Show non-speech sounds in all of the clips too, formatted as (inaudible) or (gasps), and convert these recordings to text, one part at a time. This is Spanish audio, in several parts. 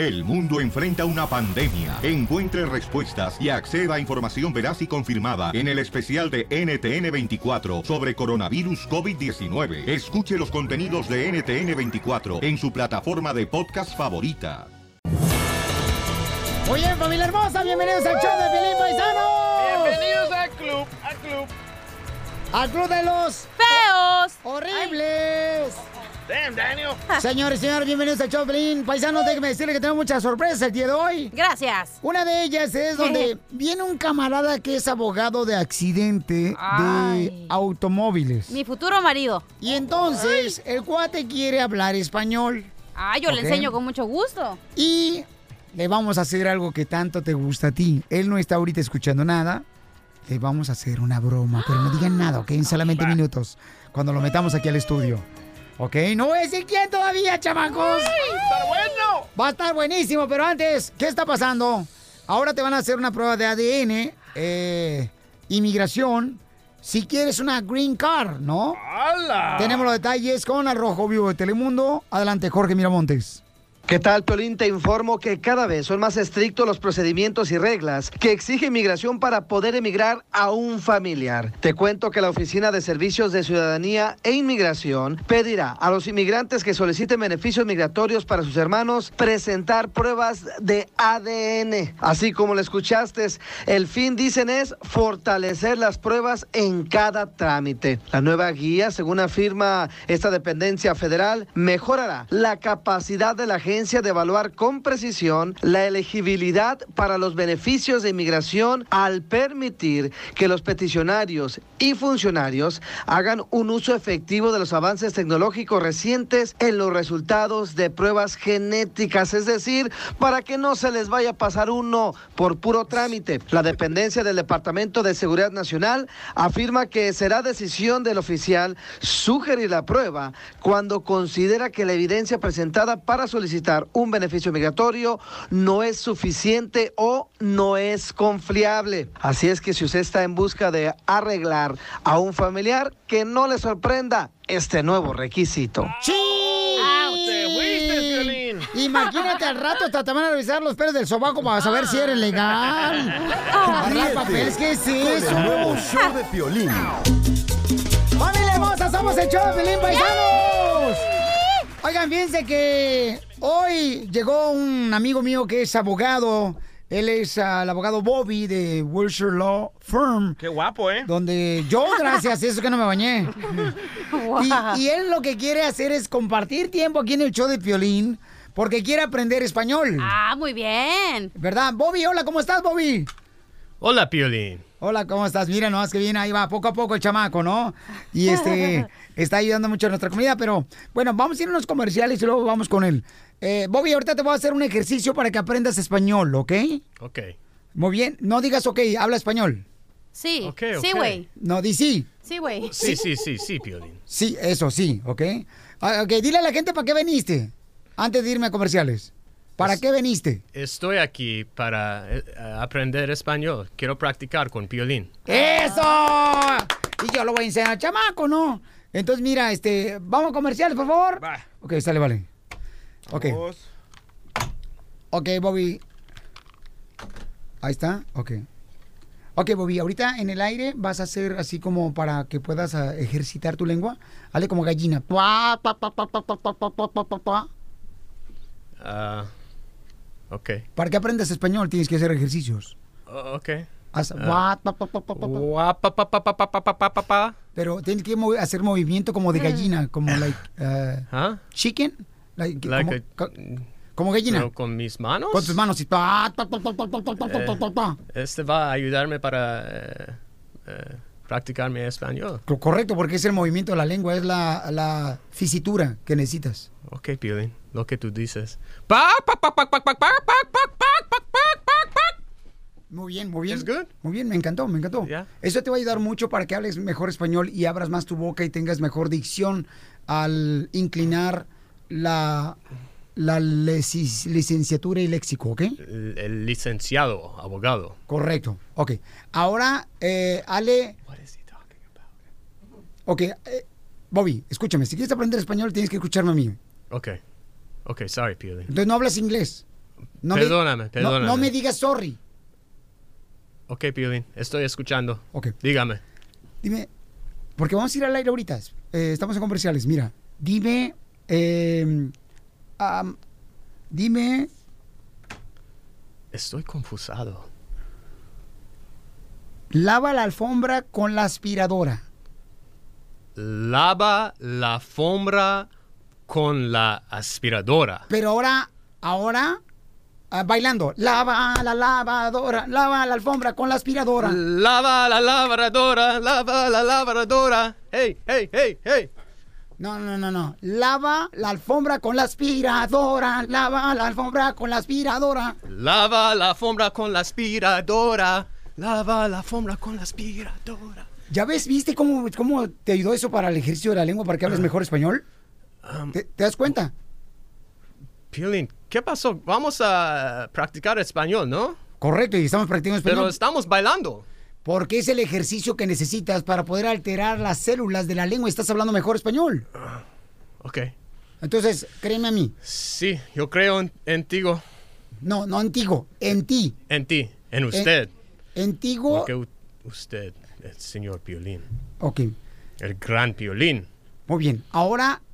El mundo enfrenta una pandemia. Encuentre respuestas y acceda a información veraz y confirmada en el especial de NTN24 sobre coronavirus COVID-19. Escuche los contenidos de NTN24 en su plataforma de podcast favorita. Muy bien, familia hermosa, bienvenidos al show de Pelín Paisano. Bienvenidos al club, al club. Al club de los feos. Horribles. Damn, Daniel. (laughs) Señores y señores, bienvenidos al show de Pelín Paisano. Déjenme decirle que tenemos muchas sorpresas el día de hoy. Gracias. Una de ellas es donde viene un camarada que es abogado de accidente de Ay. automóviles. Mi futuro marido. Y entonces, el cuate quiere hablar español. Ah, yo le Ok. enseño con mucho gusto. Y le vamos a hacer algo que tanto te gusta a ti. Él no está ahorita escuchando nada. Le vamos a hacer una broma, pero no digan nada, ¿ok? En solamente minutos, cuando lo metamos aquí al estudio. ¿Ok? No a decir quién todavía, chamacos. ¡Está bueno! Va a estar buenísimo, pero antes, ¿qué está pasando? Ahora te van a hacer una prueba de ADN, eh, inmigración, si quieres una green card, ¿no? ¡Hala! Tenemos los detalles con el Rojo Vivo de Telemundo. Adelante, Jorge Miramontes. ¿Qué tal, Piolín? Te informo que cada vez son más estrictos los procedimientos y reglas que exige inmigración para poder emigrar a un familiar. Te cuento que la Oficina de Servicios de Ciudadanía e Inmigración pedirá a los inmigrantes que soliciten beneficios migratorios para sus hermanos presentar pruebas de ADN. Así como lo escuchaste, el fin, dicen, es fortalecer las pruebas en cada trámite. La nueva guía, según afirma esta dependencia federal, mejorará la capacidad de la de evaluar con precisión la elegibilidad para los beneficios de inmigración al permitir que los peticionarios y funcionarios hagan un uso efectivo de los avances tecnológicos recientes en los resultados de pruebas genéticas, es decir, para que no se les vaya a pasar uno por puro trámite. La dependencia del Departamento de Seguridad Nacional afirma que será decisión del oficial sugerir la prueba cuando considera que la evidencia presentada para solicitar un beneficio migratorio no es suficiente o no es confiable. Así es que si usted está en busca de arreglar a un familiar, que no le sorprenda este nuevo requisito. ¡Sí! ¡Te fuiste, Piolín! (laughs) Imagínate al rato hasta te van a revisar los pelos del sobaco para saber si eres legal. Agarrar papeles, ¿qué es eso? El nuevo show de Piolín. ¡Familia hermosa! ¡Somos el show de Paisanos! Oigan, fíjense que hoy llegó un amigo mío que es abogado. Él es ah, el abogado Bobby de Wilshire Law Firm. ¡Qué guapo, eh! Donde yo, gracias eso que no me bañé. (laughs) Y, y él lo que quiere hacer es compartir tiempo aquí en el show de Piolín porque quiere aprender español. Ah, muy bien. ¿Verdad? Bobby, hola, ¿cómo estás, Bobby? Hola, Piolín. Hola, ¿cómo estás? Mira, nomás que viene ahí va, poco a poco el chamaco, ¿no? Y este, (laughs) está ayudando mucho a nuestra comunidad, pero bueno, vamos a ir a unos comerciales y luego vamos con él. Eh, Bobby, ahorita te voy a hacer un ejercicio para que aprendas español, ¿ok? Ok. Muy bien, no digas ok, habla español. Sí. Ok, Sí, ok. güey. No, di sí. Sí, güey. Sí, sí, sí, sí, Piolín. Sí, eso sí, ¿ok? Ah, ok, dile a la gente para qué veniste, antes de irme a comerciales. ¿Para qué veniste? Estoy aquí para eh, aprender español. Quiero practicar con Piolín. ¡Eso! Y yo lo voy a enseñar al chamaco, ¿no? Entonces, mira, este, vamos a comerciales, por favor. Va. Ok, sale, vale. Ok. Vamos. Ok, Bobby. Ahí está, ok. Ok, Bobby, ahorita en el aire vas a hacer así como para que puedas ah, ejercitar tu lengua. Hazle como gallina. Pa, pa, pa, pa, pa, pa, pa, pa, pa, pa, pa. Ah, Ok. Para que aprendas español tienes que hacer ejercicios. Uh, ok. Pero tienes que hacer movimiento como de gallina, como like uh, ¿Huh? chicken, like, like como, a, como, gallina. Pero con mis manos. Con tus manos y ta, ta, ta, Este va a ayudarme para practicar mi español. Correcto, porque es el movimiento de la lengua, es la, la fisitura que necesitas. Ok, Piolín lo que tú dices. Muy bien, muy bien. Good. Muy bien, me encantó, me encantó. Yeah. Eso te va a ayudar mucho para que hables mejor español y abras más tu boca y tengas mejor dicción al inclinar la, la licenciatura y léxico, ¿ok? El, el, licenciado, abogado. Correcto, ok. Ahora, eh, Ale... What is he talking about? Ok, eh, Bobby, escúchame, si quieres aprender español tienes que escucharme a mí. Ok. Ok, sorry, Piolín. Entonces no hablas inglés. No me- Perdóname, no- perdóname. No, me digas sorry. Ok, Piolín, estoy escuchando. Ok. Dígame. Dime, porque vamos a ir al aire ahorita. eh, estamos en comerciales. Mira, dime, eh, am, dime, Estoy confusado. lava la alfombra con la aspiradora. Lava la alfombra con la aspiradora. Pero ahora, ahora, ah, bailando. Lava la lavadora, lava la alfombra con la aspiradora. Lava la lavadora, lava la lavadora. Hey, hey, hey, hey. No, no, no, no. Lava la alfombra con la aspiradora. Lava la alfombra con la aspiradora. Lava la alfombra con la aspiradora. Lava la alfombra con la aspiradora. ¿Ya ves, viste cómo, cómo te ayudó eso para el ejercicio de la lengua para que hables mejor español? ¿Te, te das cuenta? Piolín, ¿qué pasó? Vamos a practicar español, ¿no? Correcto, y estamos practicando español. Pero estamos bailando. Porque es el ejercicio que necesitas para poder alterar las células de la lengua y estás hablando mejor español. Ok. Entonces, créeme a mí. Sí, yo creo en, en ti. No, no antiguo, en ti. En ti, en usted. Antiguo. Porque usted, el señor Piolín, Ok, el gran Piolín. muy bien. Ahora,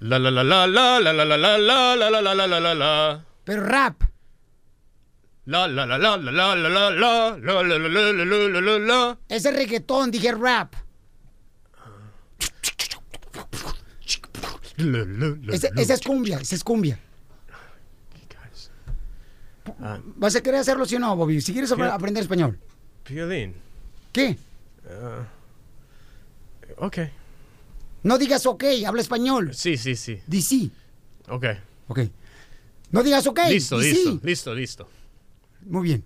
La la la la la la la la la la la la la la la la la. pero rap. La la la la la la la la la la la la la la la la la la. Ese reggaetón, dije rap. La, la, la, Ese- la. Esa es cumbia, esa es cumbia. Ah, ¿Vas a querer hacerlo o no, Bobby? Si quieres aprender español. Piolín. ¿Qué? Ok. No digas ok, habla español. Sí, sí, sí. Di sí. Ok. Ok. No digas ok. Listo, di listo, sí. listo, listo. Muy bien.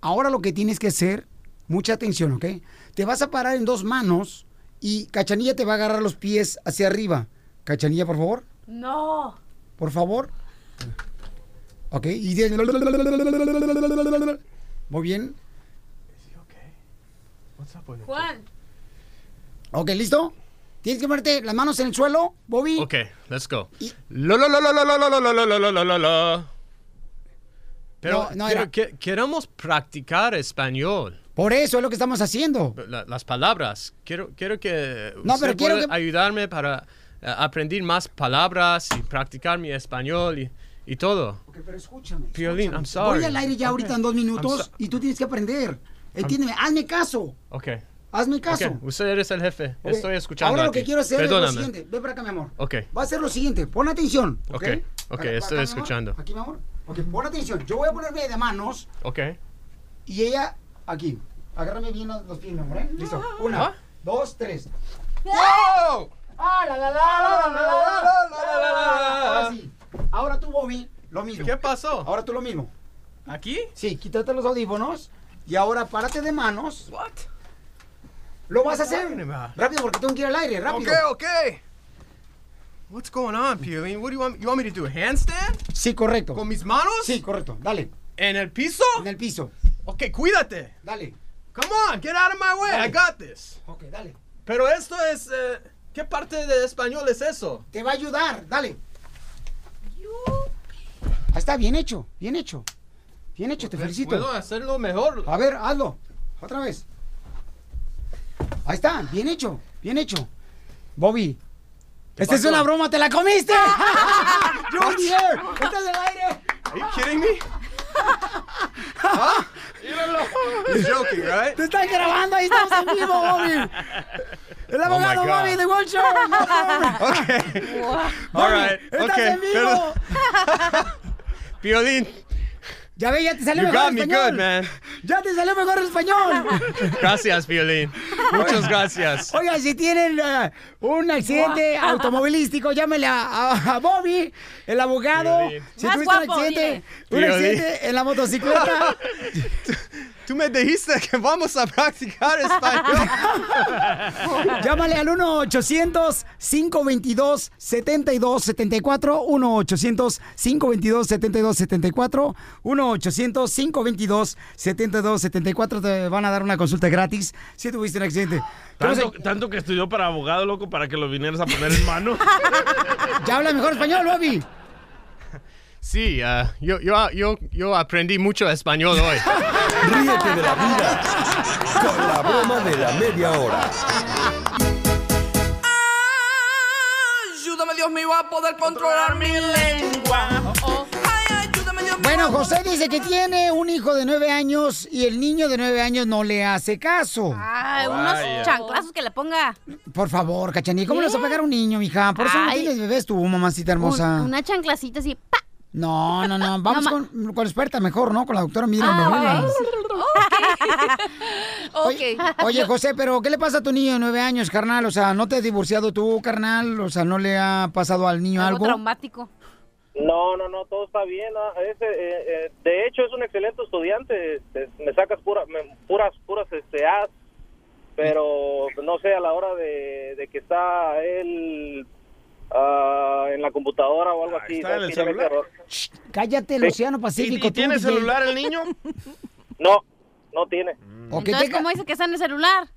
Ahora lo que tienes que hacer, mucha atención, ¿ok? Te vas a parar en dos manos y Cachanilla te va a agarrar los pies hacia arriba. Cachanilla, por favor. No. Por favor. Ok. Y de- Muy bien. Juan. Ok, ¿listo? Tienes que ponerte las manos en el suelo, Bobby. Ok, let's go. La la la la la la la la la la la. Pero No, que- queremos practicar español. Por eso es lo que estamos haciendo. La- las palabras. Quiero, quiero que No, pero quiero que- ayudarme para eh, aprender más palabras y practicar mi español y, y todo. Ok, pero escúchame. Piolín, escúchame. I'm sorry. Voy al aire ya ahorita en dos I'm minutos so- y tú tienes que aprender. Entiéndeme, hazme caso. Ok. Hazme caso. Okay. Usted eres el jefe. Okay. Estoy escuchando. Ahora lo que quiero hacer Perdóname. es lo siguiente. Ve para acá, mi amor. Ok. Va a ser lo siguiente. Pon atención. Ok. Ok, okay. Estoy acá, escuchando. Mi aquí, mi amor. Ok, pon atención. Yo voy a ponerme de manos. Ok. Y ella aquí. Agárrame bien los pies, mi amor. ¿eh? Listo. Una, ¿Ah? dos, tres. ¡Wow! ¡Ah, la, la, la, la, la, la, la, Ahora sí. Ahora tú, Bobby, lo mismo. ¿Qué pasó? Ahora tú lo mismo. ¿Aquí? Sí, quítate los audífonos y ahora párate de manos. ¿What? Lo vas a hacer. Rápido, porque tengo que ir al aire, rápido. Okay, okay. What's going on, Piolín? What do you want? You want me to do a handstand Sí, correcto. con mis manos? Sí, correcto. Dale. ¿En el piso? En el piso. Ok, cuídate. Dale. Come on, get out of my way. Dale. I got this. Ok, dale. Pero esto es. eh, ¿Qué parte de español es eso? Te va a ayudar. Dale. Ahí está, bien hecho. Bien hecho. Bien hecho, te felicito. Puedo hacerlo mejor. A ver, hazlo. Otra vez. Ahí está, bien hecho. Bien hecho. Bobby. Esta es una broma, te la comiste. Junior, estás en el aire. Are you kidding me? huh? (laughs) You're joking, right? Te están grabando, ahí estamos en vivo, Bobby. El abogado Oh. Bobby de World Show. (laughs) Okay. Wow. All right. Estás Okay. en vivo. (laughs) Piolín, Ya ve, ya te salió You mejor got me español. good, man. Ya te salió mejor español. (laughs) Gracias, Violín. Muchas gracias. Oiga, si tienen eh, un accidente automovilístico, llámele a, a- a Bobby, el abogado. Violín. Si Más tuviste un accidente, un Violín. accidente en la motocicleta, (laughs) Tú me dijiste que vamos a practicar español. (laughs) llámale al 1-800-522-7274. 1-800-522-7274. 1-800-522-7274. Te van a dar una consulta gratis si tuviste un accidente. Tanto, tanto que estudió para abogado, loco, para que lo vinieras a poner en mano. (laughs) Ya habla mejor español, Bobby. Sí, ah, yo, yo, yo, yo aprendí mucho español hoy. (laughs) Ríete de la vida con la broma de la media hora. Ayúdame, Dios mío, a poder controlar mi lengua. Ay, ayúdame, Dios mío. Bueno, José dice que tiene un hijo de nueve años y el niño de nueve años no le hace caso. Ay, unos Vaya. chanclazos que le ponga. Por favor, Cachanilla, ¿cómo le vas a pegar a un niño, mija? Por eso no tienes bebés tú, mamacita hermosa. Un- una chanclacita así. ¡pa! No, no, no. (laughs) Vamos No, con, con la experta mejor, ¿no? Con la doctora Miriam Ah, Novelas. ok. (laughs) Oye, oye, José, pero ¿qué le pasa a tu niño de nueve años, carnal? O sea, ¿no te has divorciado tú, carnal? O sea, ¿no le ha pasado al niño Algo algo? traumático. No, no, no, todo está bien. ah, ese, eh, eh, de hecho, es un excelente estudiante. este, me sacas pura, me- puras, puras este, As, pero no sé, a la hora de, de que está él ah, en la computadora o algo Ah, así. ¿está en el celular? Cállate, el Sí. Océano ¿Y, Pacífico. y tiene celular el niño? (laughs) No, no tiene. ¿O que Entonces, ¿cómo dice que está en el celular?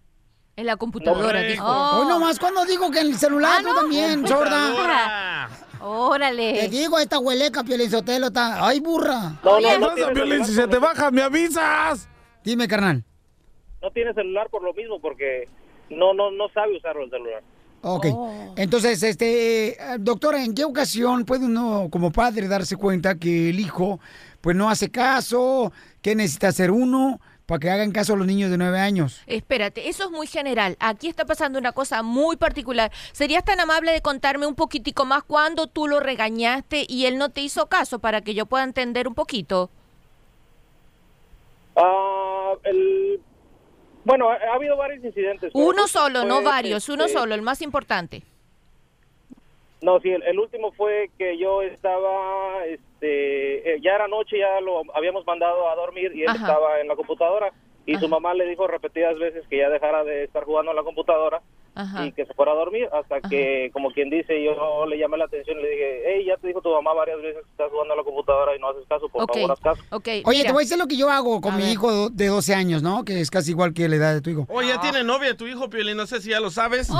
En la computadora, Correcto. dijo. Hoy nomás cuando digo que en el celular Ah, tú ¿no? también, sorda. Computadora. Te Órale. digo, esta hueleca, está... ¡Ay, burra! No, Oye, no, no Pasa, Piolín, si se te baja, me avisas. Dime, carnal. no tiene celular por lo mismo, porque no, no, no sabe usarlo el celular. Ok. Oh. Entonces, este, eh, doctora, ¿en qué ocasión puede uno como padre darse cuenta que el hijo pues no hace caso? ¿Qué necesita hacer uno para que hagan caso a los niños de nueve años? Espérate, eso es muy general. Aquí está pasando una cosa muy particular. ¿Serías tan amable de contarme un poquitico más cuándo tú lo regañaste y él no te hizo caso para que yo pueda entender un poquito? Ah, el, bueno, ha, ha habido varios incidentes. Uno solo, no varios, uno este, solo, el más importante. No, sí, el, el último fue que yo estaba, este, eh, ya era noche, ya lo habíamos mandado a dormir y él Ajá. estaba en la computadora y su mamá le dijo repetidas veces que ya dejara de estar jugando en la computadora Ajá. y que se fuera a dormir hasta que, como quien dice, yo le llamé la atención y le dije, hey, ya te dijo tu mamá varias veces que estás jugando en la computadora y no haces caso, por favor, haz caso. ok. Oye, mira. te voy a decir lo que yo hago con A mi ver. hijo de 12 años, ¿no? Que es casi igual que la edad de tu hijo. Oye, ya tiene novia tu hijo, Piolín, no sé si ya lo sabes. ¡Oh!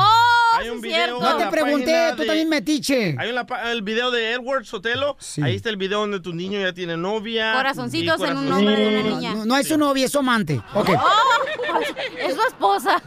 Hay un video. No te pregunté, página tú de- también metiche. Hay una pa- el video de Edward Sotelo. Sí. Ahí está el video donde tu niño ya tiene novia. Corazoncitos en un nombre de una No, niña. no, no es su novia, es su amante. Ok. ¡Oh! (laughs) Es su esposa.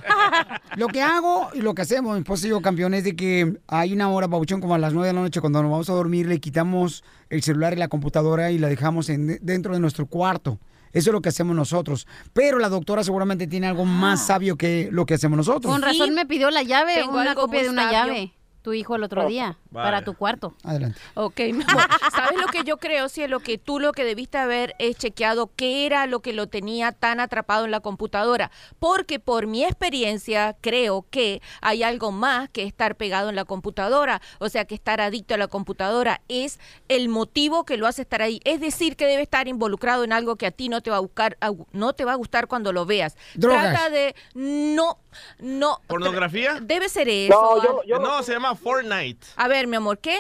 Lo que hago lo que hacemos, mi esposo y yo, campeón, es de que hay una hora, babuchón, como a las 9 de la noche, cuando nos vamos a dormir, le quitamos el celular y la computadora y la dejamos en- dentro de nuestro cuarto. Eso es lo que hacemos nosotros. Pero la doctora seguramente tiene algo más sabio que lo que hacemos nosotros. Con razón me pidió la llave, Tengo una copia de una sabio. llave. Tu hijo el otro día, para tu cuarto. Adelante. Ok, (laughs) mi amor. ¿Sabes lo que yo creo? Si es lo que tú lo que debiste haber es chequeado qué era lo que lo tenía tan atrapado en la computadora. Porque por mi experiencia creo que hay algo más que estar pegado en la computadora. O sea, que estar adicto a la computadora es el motivo que lo hace estar ahí. Es decir, que debe estar involucrado en algo que a ti no te va a buscar, no te va a gustar cuando lo veas. Drogas. Trata de no, no. ¿Pornografía? Debe ser eso. No, yo, yo, no, se llama Fortnite. A ver, mi amor, ¿qué?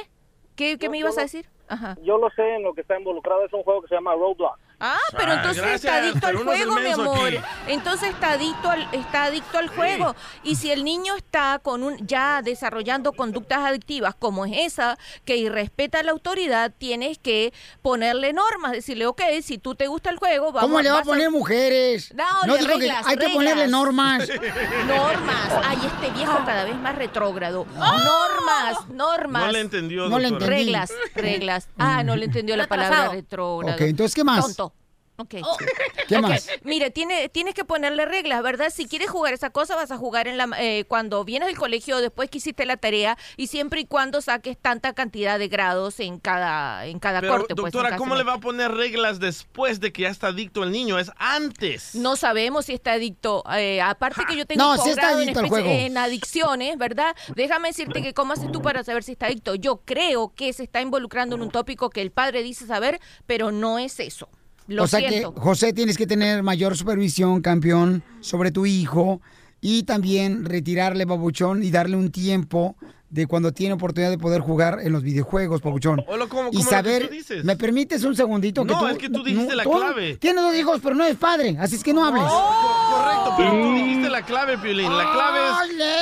¿Qué, qué Yo- me ibas a decir? Ajá. yo lo sé en lo que está involucrado, es un juego que se llama Roblox. Ah, pero Ah, entonces gracias, está adicto al juego, mi amor. aquí. Entonces está adicto al, está adicto al juego. Y si el niño está con un ya desarrollando conductas adictivas como es esa, que irrespeta a la autoridad, tienes que ponerle normas, decirle, ok, si tú te gusta el juego, vamos ¿Cómo le va a poner mujeres? No, no de dijo que reglas, hay que ponerle normas. (laughs) Normas. Ay, este viejo cada vez más retrógrado. Normas, normas. No le entendió, No le. Reglas, reglas. Ah, no le entendió la palabra retrógrado. Ok, entonces, ¿qué más? Tonto. Ok. (laughs) ¿Qué Ok, más? Mire, tiene, tienes que ponerle reglas, ¿verdad? Si quieres jugar esa cosa, vas a jugar en la, eh, cuando vienes del colegio, después que hiciste la tarea, y siempre y cuando saques tanta cantidad de grados en cada, en cada Pero, corte. pues, doctora, ¿cómo le va a poner reglas después de que ya está adicto el niño? Es antes. No sabemos si está adicto. eh, aparte que yo tengo No, un sí está en, juego. en adicciones, ¿verdad? Déjame decirte que cómo haces tú para saber si está adicto. Yo creo que se está involucrando en un tópico que el padre dice saber, pero no es eso. Lo o sea siento. que, José, tienes que tener mayor supervisión, campeón, sobre tu hijo y también retirarle, babuchón, y darle un tiempo de cuando tiene oportunidad de poder jugar en los videojuegos, babuchón. o lo- como- y lo que saber, tú dices. ¿me permites un segundito? No, es que tú dijiste la clave. Tienes dos hijos, pero no eres padre, así es que no hables. Correcto, pero tú dijiste la clave, Piolín. La clave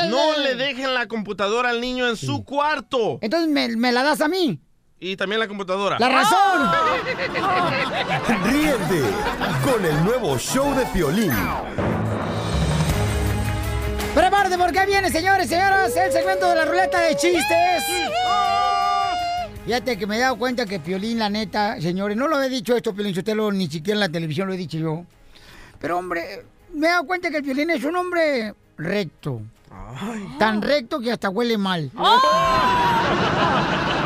es no le dejen la computadora al niño en su cuarto. Entonces, ¿me, me la das a mí? Y también la computadora. ¡La razón! (laughs) Ríete con el nuevo show de Piolín. Prepárate porque viene, señores, señoras, el segmento de la ruleta de chistes. Fíjate que me he dado cuenta que Piolín, la neta, señores, no lo he dicho esto, Piolín Sotelo, ni siquiera en la televisión lo he dicho yo. Pero, hombre, me he dado cuenta que el Piolín es un hombre recto. Tan recto que hasta huele mal.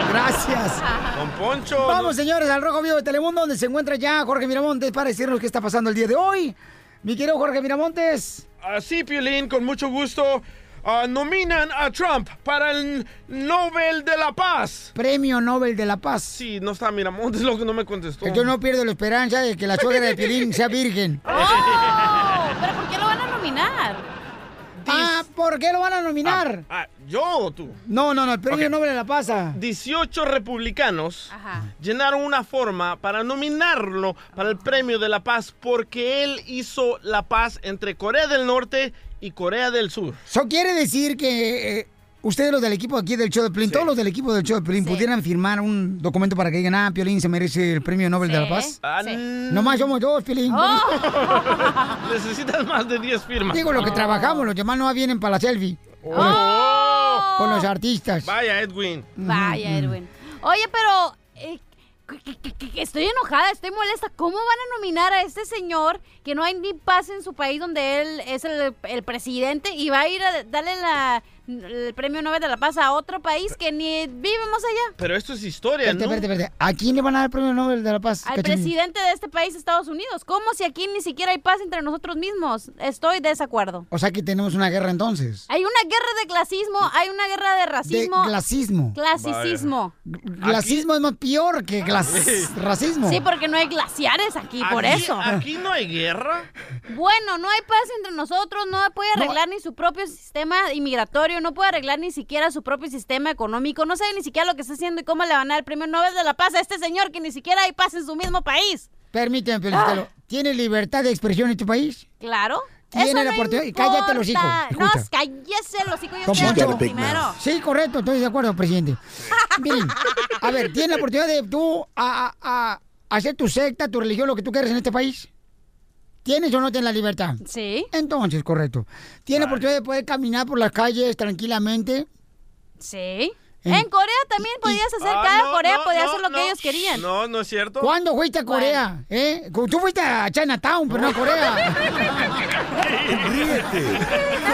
Gracias. Don Poncho. Vamos, señores, al Rojo Vivo de Telemundo, donde se encuentra ya Jorge Miramontes para decirnos qué está pasando el día de hoy. Mi querido Jorge Miramontes. Así, Piolín, con mucho gusto. ah, nominan a Trump para el Nobel de la Paz. Premio Nobel de la Paz. Sí, no está Miramontes, lo que no me contestó. Que yo no pierdo la esperanza de que la suegra de Piolín sea virgen. (laughs) ¡Oh! ¿Pero por qué lo van a nominar? Ah, ¿por qué lo van a nominar? Ah, ¿Yo o tú? No, no, no, el premio. Nobel de la Paz. ah. 18 republicanos Ajá. llenaron una forma para nominarlo para el Premio de la Paz porque él hizo la paz entre Corea del Norte y Corea del Sur. Eso quiere decir que eh, ustedes los del equipo aquí del show de Piolín, todos los del equipo del show de Sí. pudieran firmar un documento para que digan, ah, Piolín se merece el premio Nobel de la. Paz. Ah, Nomás somos dos, Piolín. Oh. (laughs) Necesitas más de 10 firmas. Digo lo que trabajamos, los demás no vienen para la selfie Oh. con los artistas. Vaya, Edwin. Vaya, Edwin. Oye, pero eh, estoy enojada, estoy molesta. ¿Cómo van a nominar a este señor que no hay ni paz en su país donde él es el, el presidente y va a ir a darle la, el premio Nobel de la Paz a otro país que ni vivimos allá? Pero esto es historia, Espérate, ¿no? espérate, espérate. ¿A quién le van a dar el premio Nobel de la Paz? Al presidente de este país, Estados Unidos. ¿Cómo si aquí ni siquiera hay paz entre nosotros mismos? Estoy de desacuerdo. O sea que tenemos una guerra entonces. Hay una guerra de clasismo, hay una guerra de De racismo. glacismo. Clasicismo. Glacismo es más peor que racismo. Sí, porque no hay glaciares aquí, por eso. Aquí no hay guerra. Bueno, no hay paz entre nosotros, no puede arreglar ni su propio sistema inmigratorio, no puede arreglar ni siquiera su propio sistema económico, no sabe ni siquiera lo que está haciendo y cómo le van a dar el premio Nobel de la Paz a este señor que ni siquiera hay paz en su mismo país. Permíteme, Felicitelo. ¿Tiene libertad de expresión en tu país? Claro. Tiene Eso la no oportunidad- cállate los hijos, importa. No, escucha. cállese los hijos, yo quiero primero. Sí, correcto, estoy de acuerdo, presidente. Miren, a ver, ¿tiene la oportunidad de tú a, a- a hacer tu secta, tu religión, lo que tú quieras en este país? ¿Tienes o no tienes la libertad? Sí, Entonces, correcto. ¿Tiene la oportunidad de poder caminar por las calles tranquilamente? sí. En- En Corea también podías hacer, Ah, cada no, Corea no, podía no, hacer lo no. que ellos querían. No, no es cierto. ¿Cuándo fuiste a Corea? ¿Eh? Tú fuiste a Chinatown, pero no a Corea. Ríete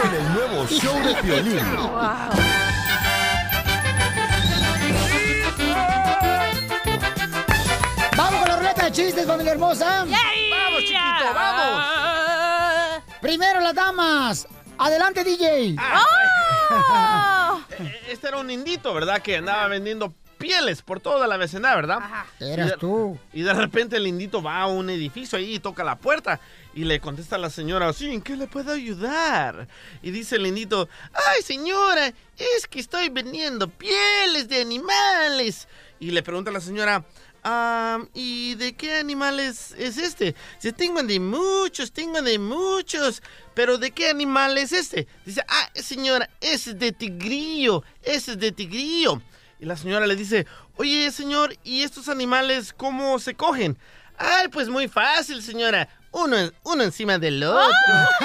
con el nuevo show de Piolín. (laughs) Vamos con la ruleta de chistes, familia hermosa. Vamos, chiquito, vamos. Primero las damas. Adelante, DJ. ¡Oh! (laughs) Eh, Este era un indito, ¿verdad? Que andaba vendiendo pieles por toda la vecindad, ¿verdad? Eras de- tú. Y de repente el indito va a un edificio ahí y toca la puerta. Y le contesta a la señora, sí, ¿en qué le puedo ayudar? Y dice el indito, ay señora, es que estoy vendiendo pieles de animales. Y le pregunta a la señora, "Ah, ¿y de qué animales es este? Dice, tengo de muchos, tengo de muchos. Pero ¿de qué animal es este? Dice, ah, señora, es de tigrillo, es de tigrillo. Y la señora le dice, oye señor, ¿y estos animales cómo se cogen? Ay, pues muy fácil, señora. Uno, uno encima del otro. (laughs)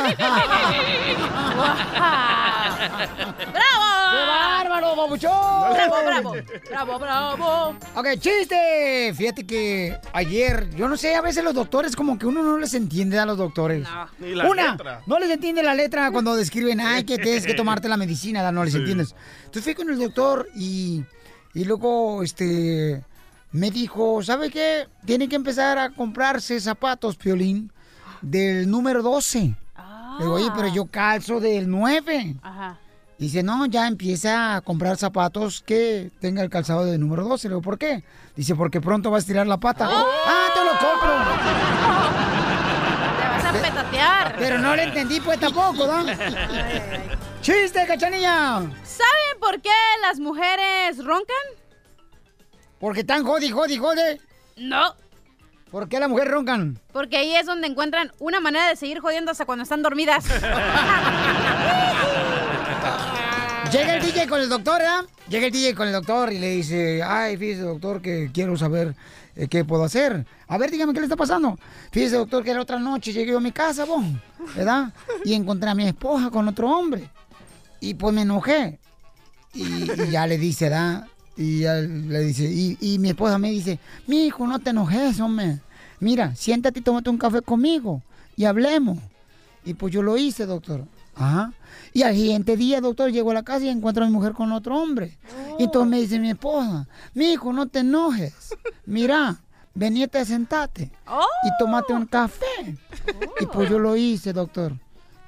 ¡Bravo! ¡Qué bárbaro, babuchón! Bravo, bravo, bravo, bravo. Ok, chiste. Fíjate que ayer, yo no sé, a veces los doctores como que uno no les entiende a los doctores. Ni la Una, letra. no les entiende la letra cuando describen, ay, que tienes que tomarte la medicina, no les entiendes. Entonces fui con el doctor y, y luego, este, me dijo, ¿sabe qué? Tiene que empezar a comprarse zapatos, Piolín, del número 12. Le digo, oye, pero yo calzo del 9. Ajá. Dice, no, ya empieza a comprar zapatos que tenga el calzado de número 12. Le digo, ¿por qué? Dice, porque pronto vas a tirar la pata. ¡Ah, te lo compro! Te vas a petatear. Pero no le entendí, pues tampoco, ¿no? (laughs) ¡Chiste, cachanilla! ¿Saben por qué las mujeres roncan? Porque están jodi, jodi, jode. No. ¿Por qué las mujeres roncan? Porque ahí es donde encuentran una manera de seguir jodiendo hasta cuando están dormidas. (laughs) Llega el DJ con el doctor, ¿verdad? Llega el DJ con el doctor y le dice, ay, fíjese, doctor, que quiero saber eh, qué puedo hacer. A ver, dígame qué le está pasando. Fíjese, doctor, que la otra noche llegué yo a mi casa, vos, ¿verdad? Y encontré a mi esposa con otro hombre. Y pues me enojé. Y, y ya le dice, ¿verdad? Y le dice, y, y mi esposa me dice, mi hijo, no te enojes, hombre. Mira, siéntate y tómate un café conmigo y hablemos. Y pues yo lo hice, doctor. Ajá. Y al siguiente día, doctor, llego a la casa y encuentro a mi mujer con otro hombre. Y entonces me dice mi esposa, mi hijo, no te enojes. Mira, venite, sentate y tómate un café. Y pues yo lo hice, doctor.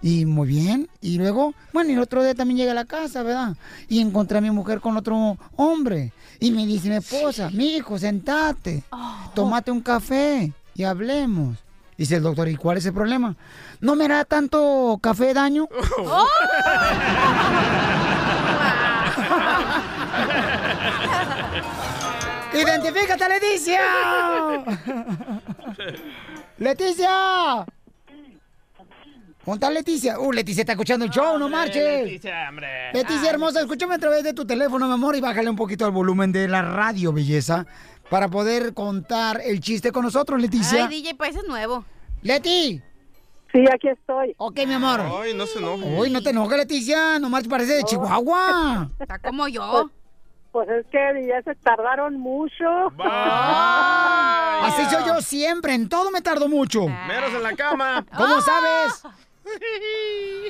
Y muy bien. Y luego, bueno, y el otro día también llegué a la casa, ¿verdad? Y encontré a mi mujer con otro hombre. Y me dice mi esposa, mi hijo, sentate, tómate un café y hablemos. Dice el doctor, ¿y cuál es el problema? ¿No me hará tanto café daño? (laughs) (laughs) ¡Identifícate, Leticia! (laughs) ¡Leticia! ¿Dónde está Leticia? Uh, Leticia está escuchando el show, no marches. Leticia, hombre. Leticia hermosa, escúchame a través de tu teléfono, mi amor, y bájale un poquito al volumen de la radio, belleza, para poder contar el chiste con nosotros, Leticia. Ay, DJ, pues es nuevo. ¡Leti! Sí, aquí estoy. Ok, mi amor. Ay, no se enoje. Uy, no te enojes, Leticia, nomás parece de Chihuahua. Está como yo. Pues es que ya se tardaron mucho. Así soy yo siempre, en todo me tardo mucho. Meros en la cama. ¿Cómo sabes?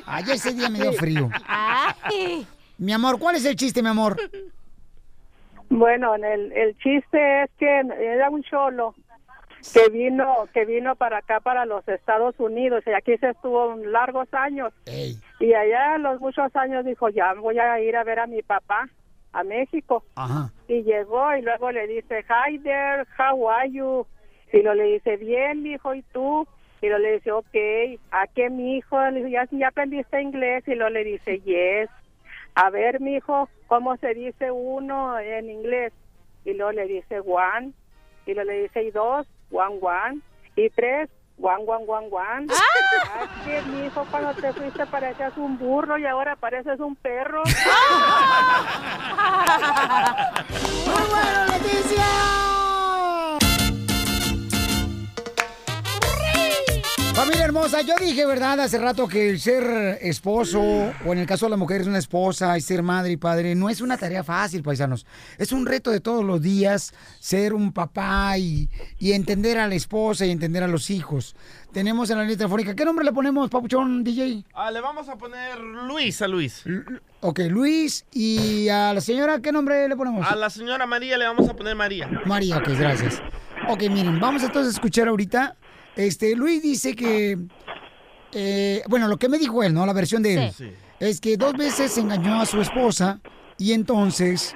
Ay, ese día me dio frío. Ay. Mi amor, ¿cuál es el chiste, mi amor? Bueno, en el, el chiste es que era un cholo que vino que vino para acá para los Estados Unidos y aquí se estuvo largos años Ey, y allá a los muchos años dijo ya voy a ir a ver a mi papá a México ajá. y llegó y luego le dice hi there how are you y lo le dice bien hijo y tú y lo le dice ok a qué mi hijo le dice ya, ya aprendiste inglés. Y lo le dice yes. A ver mi hijo cómo se dice uno en inglés y luego le dice one. Y luego le dice y dos one one. Y tres one one one one. Ah, que mi hijo cuando te fuiste parecías un burro y ahora pareces un perro. (laughs) ¡Muy bueno, Leticia! Familia hermosa, yo dije, ¿verdad? Hace rato que el ser esposo, o en el caso de la mujer es una esposa, y ser madre y padre, no es una tarea fácil, paisanos. Es un reto de todos los días ser un papá y, y entender a la esposa y entender a los hijos. Tenemos en la línea telefónica, ¿qué nombre le ponemos, papuchón, DJ? Ah, le vamos a poner Luis a Luis. Ok, Luis. ¿Y a la señora qué nombre le ponemos? A la señora María le vamos a poner María. María, ok, gracias. Ok, miren, vamos entonces a escuchar ahorita. Este, Luis dice que. eh, bueno, lo que me dijo él, ¿no? La versión de él. Sí. Es que dos veces engañó a su esposa y entonces.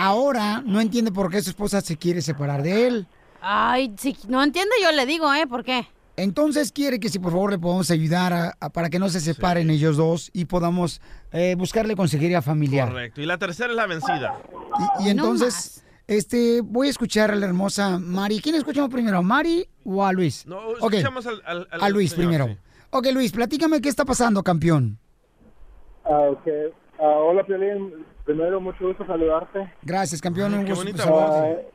Ahora no entiende por qué su esposa se quiere separar de él. Ay, si no entiende, yo le digo, ¿eh? ¿Por qué? Entonces quiere que si por favor le podamos ayudar a- a- para que no se separen ellos dos y podamos eh, buscarle consejería familiar. Correcto. Y la tercera es la vencida. Y, y entonces, este, voy a escuchar a la hermosa Mari. ¿Quién escuchamos primero, a Mari o a Luis? No, escuchamos al, al- al a Luis señor, primero. sí. Ok, Luis, platícame qué está pasando, campeón. Ah, ok. Ah, hola, Piolín. Primero, mucho gusto saludarte. Gracias, campeón. Ay, un qué gusto bonita saludarte.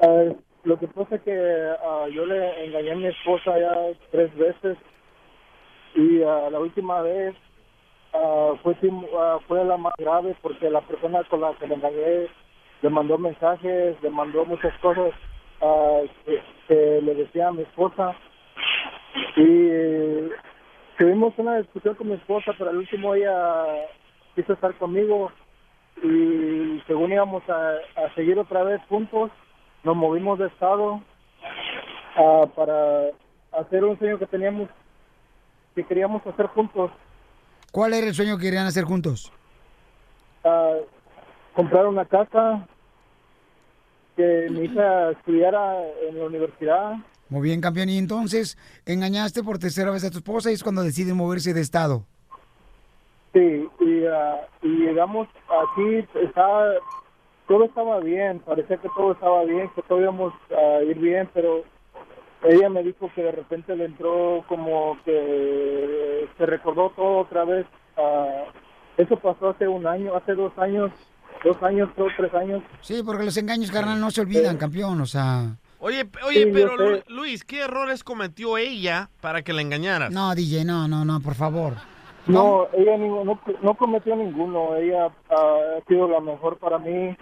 Ah, ah, lo que pasa es que ah, yo le engañé a mi esposa ya tres veces y ah, la última vez ah, fue, ah, fue la más grave porque la persona con la que le engañé le mandó mensajes, le mandó muchas cosas ah, que, que le decía a mi esposa y tuvimos una discusión con mi esposa, pero al último ella quiso estar conmigo y según íbamos a, a seguir otra vez juntos, nos movimos de estado ah, para hacer un sueño que teníamos, que queríamos hacer juntos, ¿Cuál era el sueño que querían hacer juntos? ah, comprar una casa, que mi hija estudiara en la universidad. Muy bien, campeón. Y entonces engañaste por tercera vez a tu esposa y es cuando deciden moverse de estado. Sí, y, ah, y llegamos aquí, estaba, todo estaba bien, parecía que todo estaba bien, que todo íbamos a ir bien, pero ella me dijo que de repente le entró como que se recordó todo otra vez. ah, eso pasó hace un año, hace dos años, dos años, dos, tres años. Sí, porque los engaños, carnal, no se olvidan, campeón. O sea, Oye, oye, Sí, pero Luis, ¿qué errores cometió ella para que la engañaras? no, DJ, no, no, no, por favor. No, ella no, no cometió ninguno, ella ah, ha sido la mejor para mí.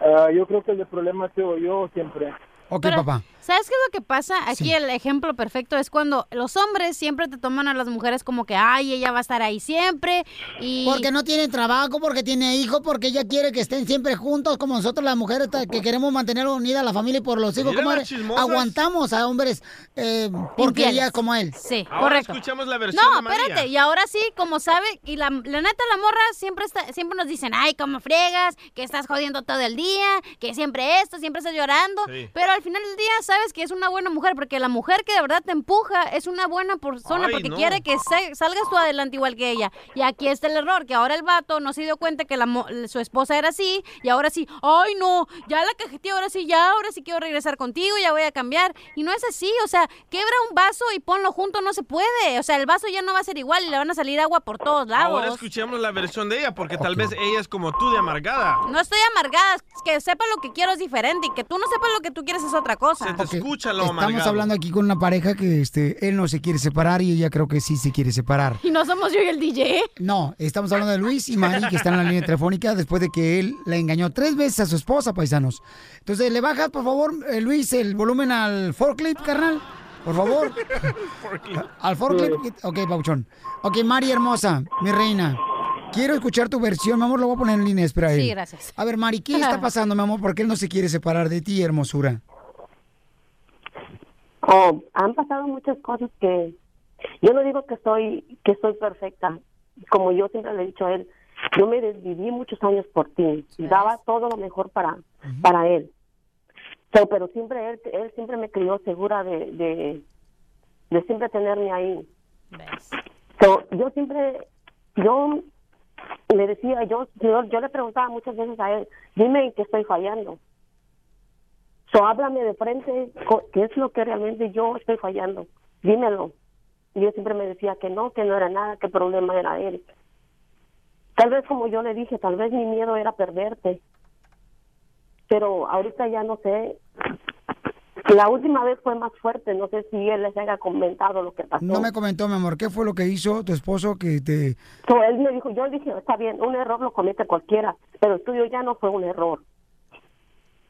Ah, yo creo que el problema ha sido yo siempre. Ok, Pero, papá. ¿Sabes qué es lo que pasa? Aquí el ejemplo perfecto es cuando los hombres siempre te toman a las mujeres como que, ay, ella va a estar ahí siempre. Y... Porque no tiene trabajo, porque tiene hijos, porque ella quiere que estén siempre juntos, como nosotros las mujeres que queremos mantener unida la familia y por los hijos. Como. Aguantamos a hombres eh, porquerías como él. Sí, Ahora correcto. escuchamos la versión No, de María. espérate, y ahora sí, como sabe, y la, la neta, la morra siempre está, siempre nos dicen, ay, cómo friegas, que estás jodiendo todo el día, que siempre esto, siempre estás llorando, Sí. pero al final del día sabes que es una buena mujer, porque la mujer que de verdad te empuja es una buena persona, Ay, porque no. quiere que se- salgas tú adelante igual que ella, y aquí está el error, que ahora el vato no se dio cuenta que la, mo- su esposa era así, y ahora sí, ay, no, ya la cajeteé, ahora sí, ya, ahora sí quiero regresar contigo, ya voy a cambiar, y no es así, o sea, quebra un vaso y ponlo junto, no se puede, o sea, el vaso ya no va a ser igual y le van a salir agua por todos lados. Ahora escuchemos la versión de ella, porque tal vez ella es como tú de amargada. No estoy amargada, es que sepa lo que quiero es diferente y que tú no sepas lo que tú quieres es otra cosa. Se te escucha lo Estamos amargado. hablando aquí con una pareja que este, él no se quiere separar y ella creo que sí se quiere separar. Y no somos yo y el DJ. No, estamos hablando de Luis y Mari que están en la línea telefónica después de que él le engañó tres veces a su esposa, paisanos. Entonces, ¿le bajas, por favor, eh, Luis, el volumen al forklift, carnal? Por favor. al forklift. Ok, Pauchón. Ok, Mari hermosa, mi reina. Quiero escuchar tu versión, mi amor, lo voy a poner en línea, espera él. Sí, gracias. A ver, Mari, ¿qué está (laughs) pasando, mi amor? ¿Por qué él no se quiere separar de ti, hermosura? Oh, han pasado muchas cosas que yo no digo que soy que soy perfecta, como yo siempre le he dicho a él, yo me desviví muchos años por ti, daba todo lo mejor para para él. So, pero siempre él, él siempre me crió segura de, de de siempre tenerme ahí. So, yo siempre yo le decía, yo, yo yo le preguntaba muchas veces a él, dime en qué estoy fallando. So, háblame de frente, ¿qué es lo que realmente yo estoy fallando? Dímelo. Y yo siempre me decía que no, que no era nada, que el problema era él. Tal vez como yo le dije, tal vez mi miedo era perderte. Pero ahorita ya no sé. La última vez fue más fuerte, no sé si él les haya comentado lo que pasó. No me comentó, mi amor, ¿qué fue lo que hizo tu esposo que te... So, él me dijo, yo dije, está bien, un error lo comete cualquiera, pero el tuyo ya no fue un error.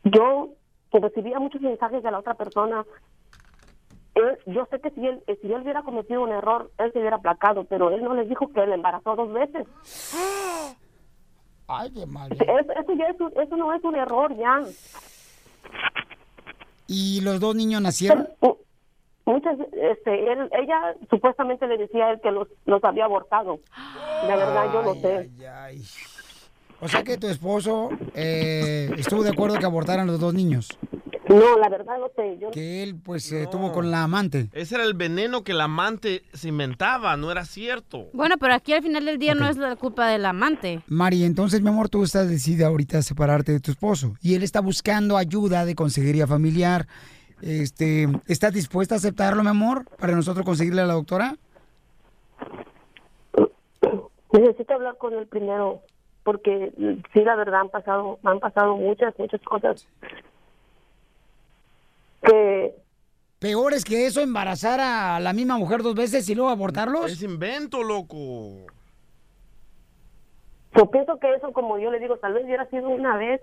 Yo que recibía muchos mensajes de la otra persona, él- yo sé que si él, eh, si él hubiera cometido un error, él se hubiera aplacado, pero él no les dijo que le embarazó dos veces. (gasps) Ay, qué mal. Eso, eso ya es un- eso no es un error ya. ¿Y los dos niños nacieron? Muchas, este, él, ella supuestamente le decía a él que los, los había abortado. La verdad yo no sé. O sea que tu esposo eh, estuvo de acuerdo que abortaran los dos niños. No, la verdad no sé. Yo... Que él, pues, eh, tuvo con la amante. Ese era el veneno que el amante se inventaba, no era cierto. Bueno, pero aquí al final del día no es la culpa del amante. Mari, entonces, mi amor, tú estás decidida ahorita a separarte de tu esposo. Y él está buscando ayuda de consejería familiar. Este, ¿Estás dispuesta a aceptarlo, mi amor, para nosotros conseguirle a la doctora? Necesito hablar con él primero, porque mm, sí, la verdad han pasado, han pasado muchas, muchas cosas. que ¿Peor es que eso, embarazar a la misma mujer dos veces y luego abortarlos? Es invento, loco. Yo pienso que eso, como yo le digo, tal vez hubiera sido una vez,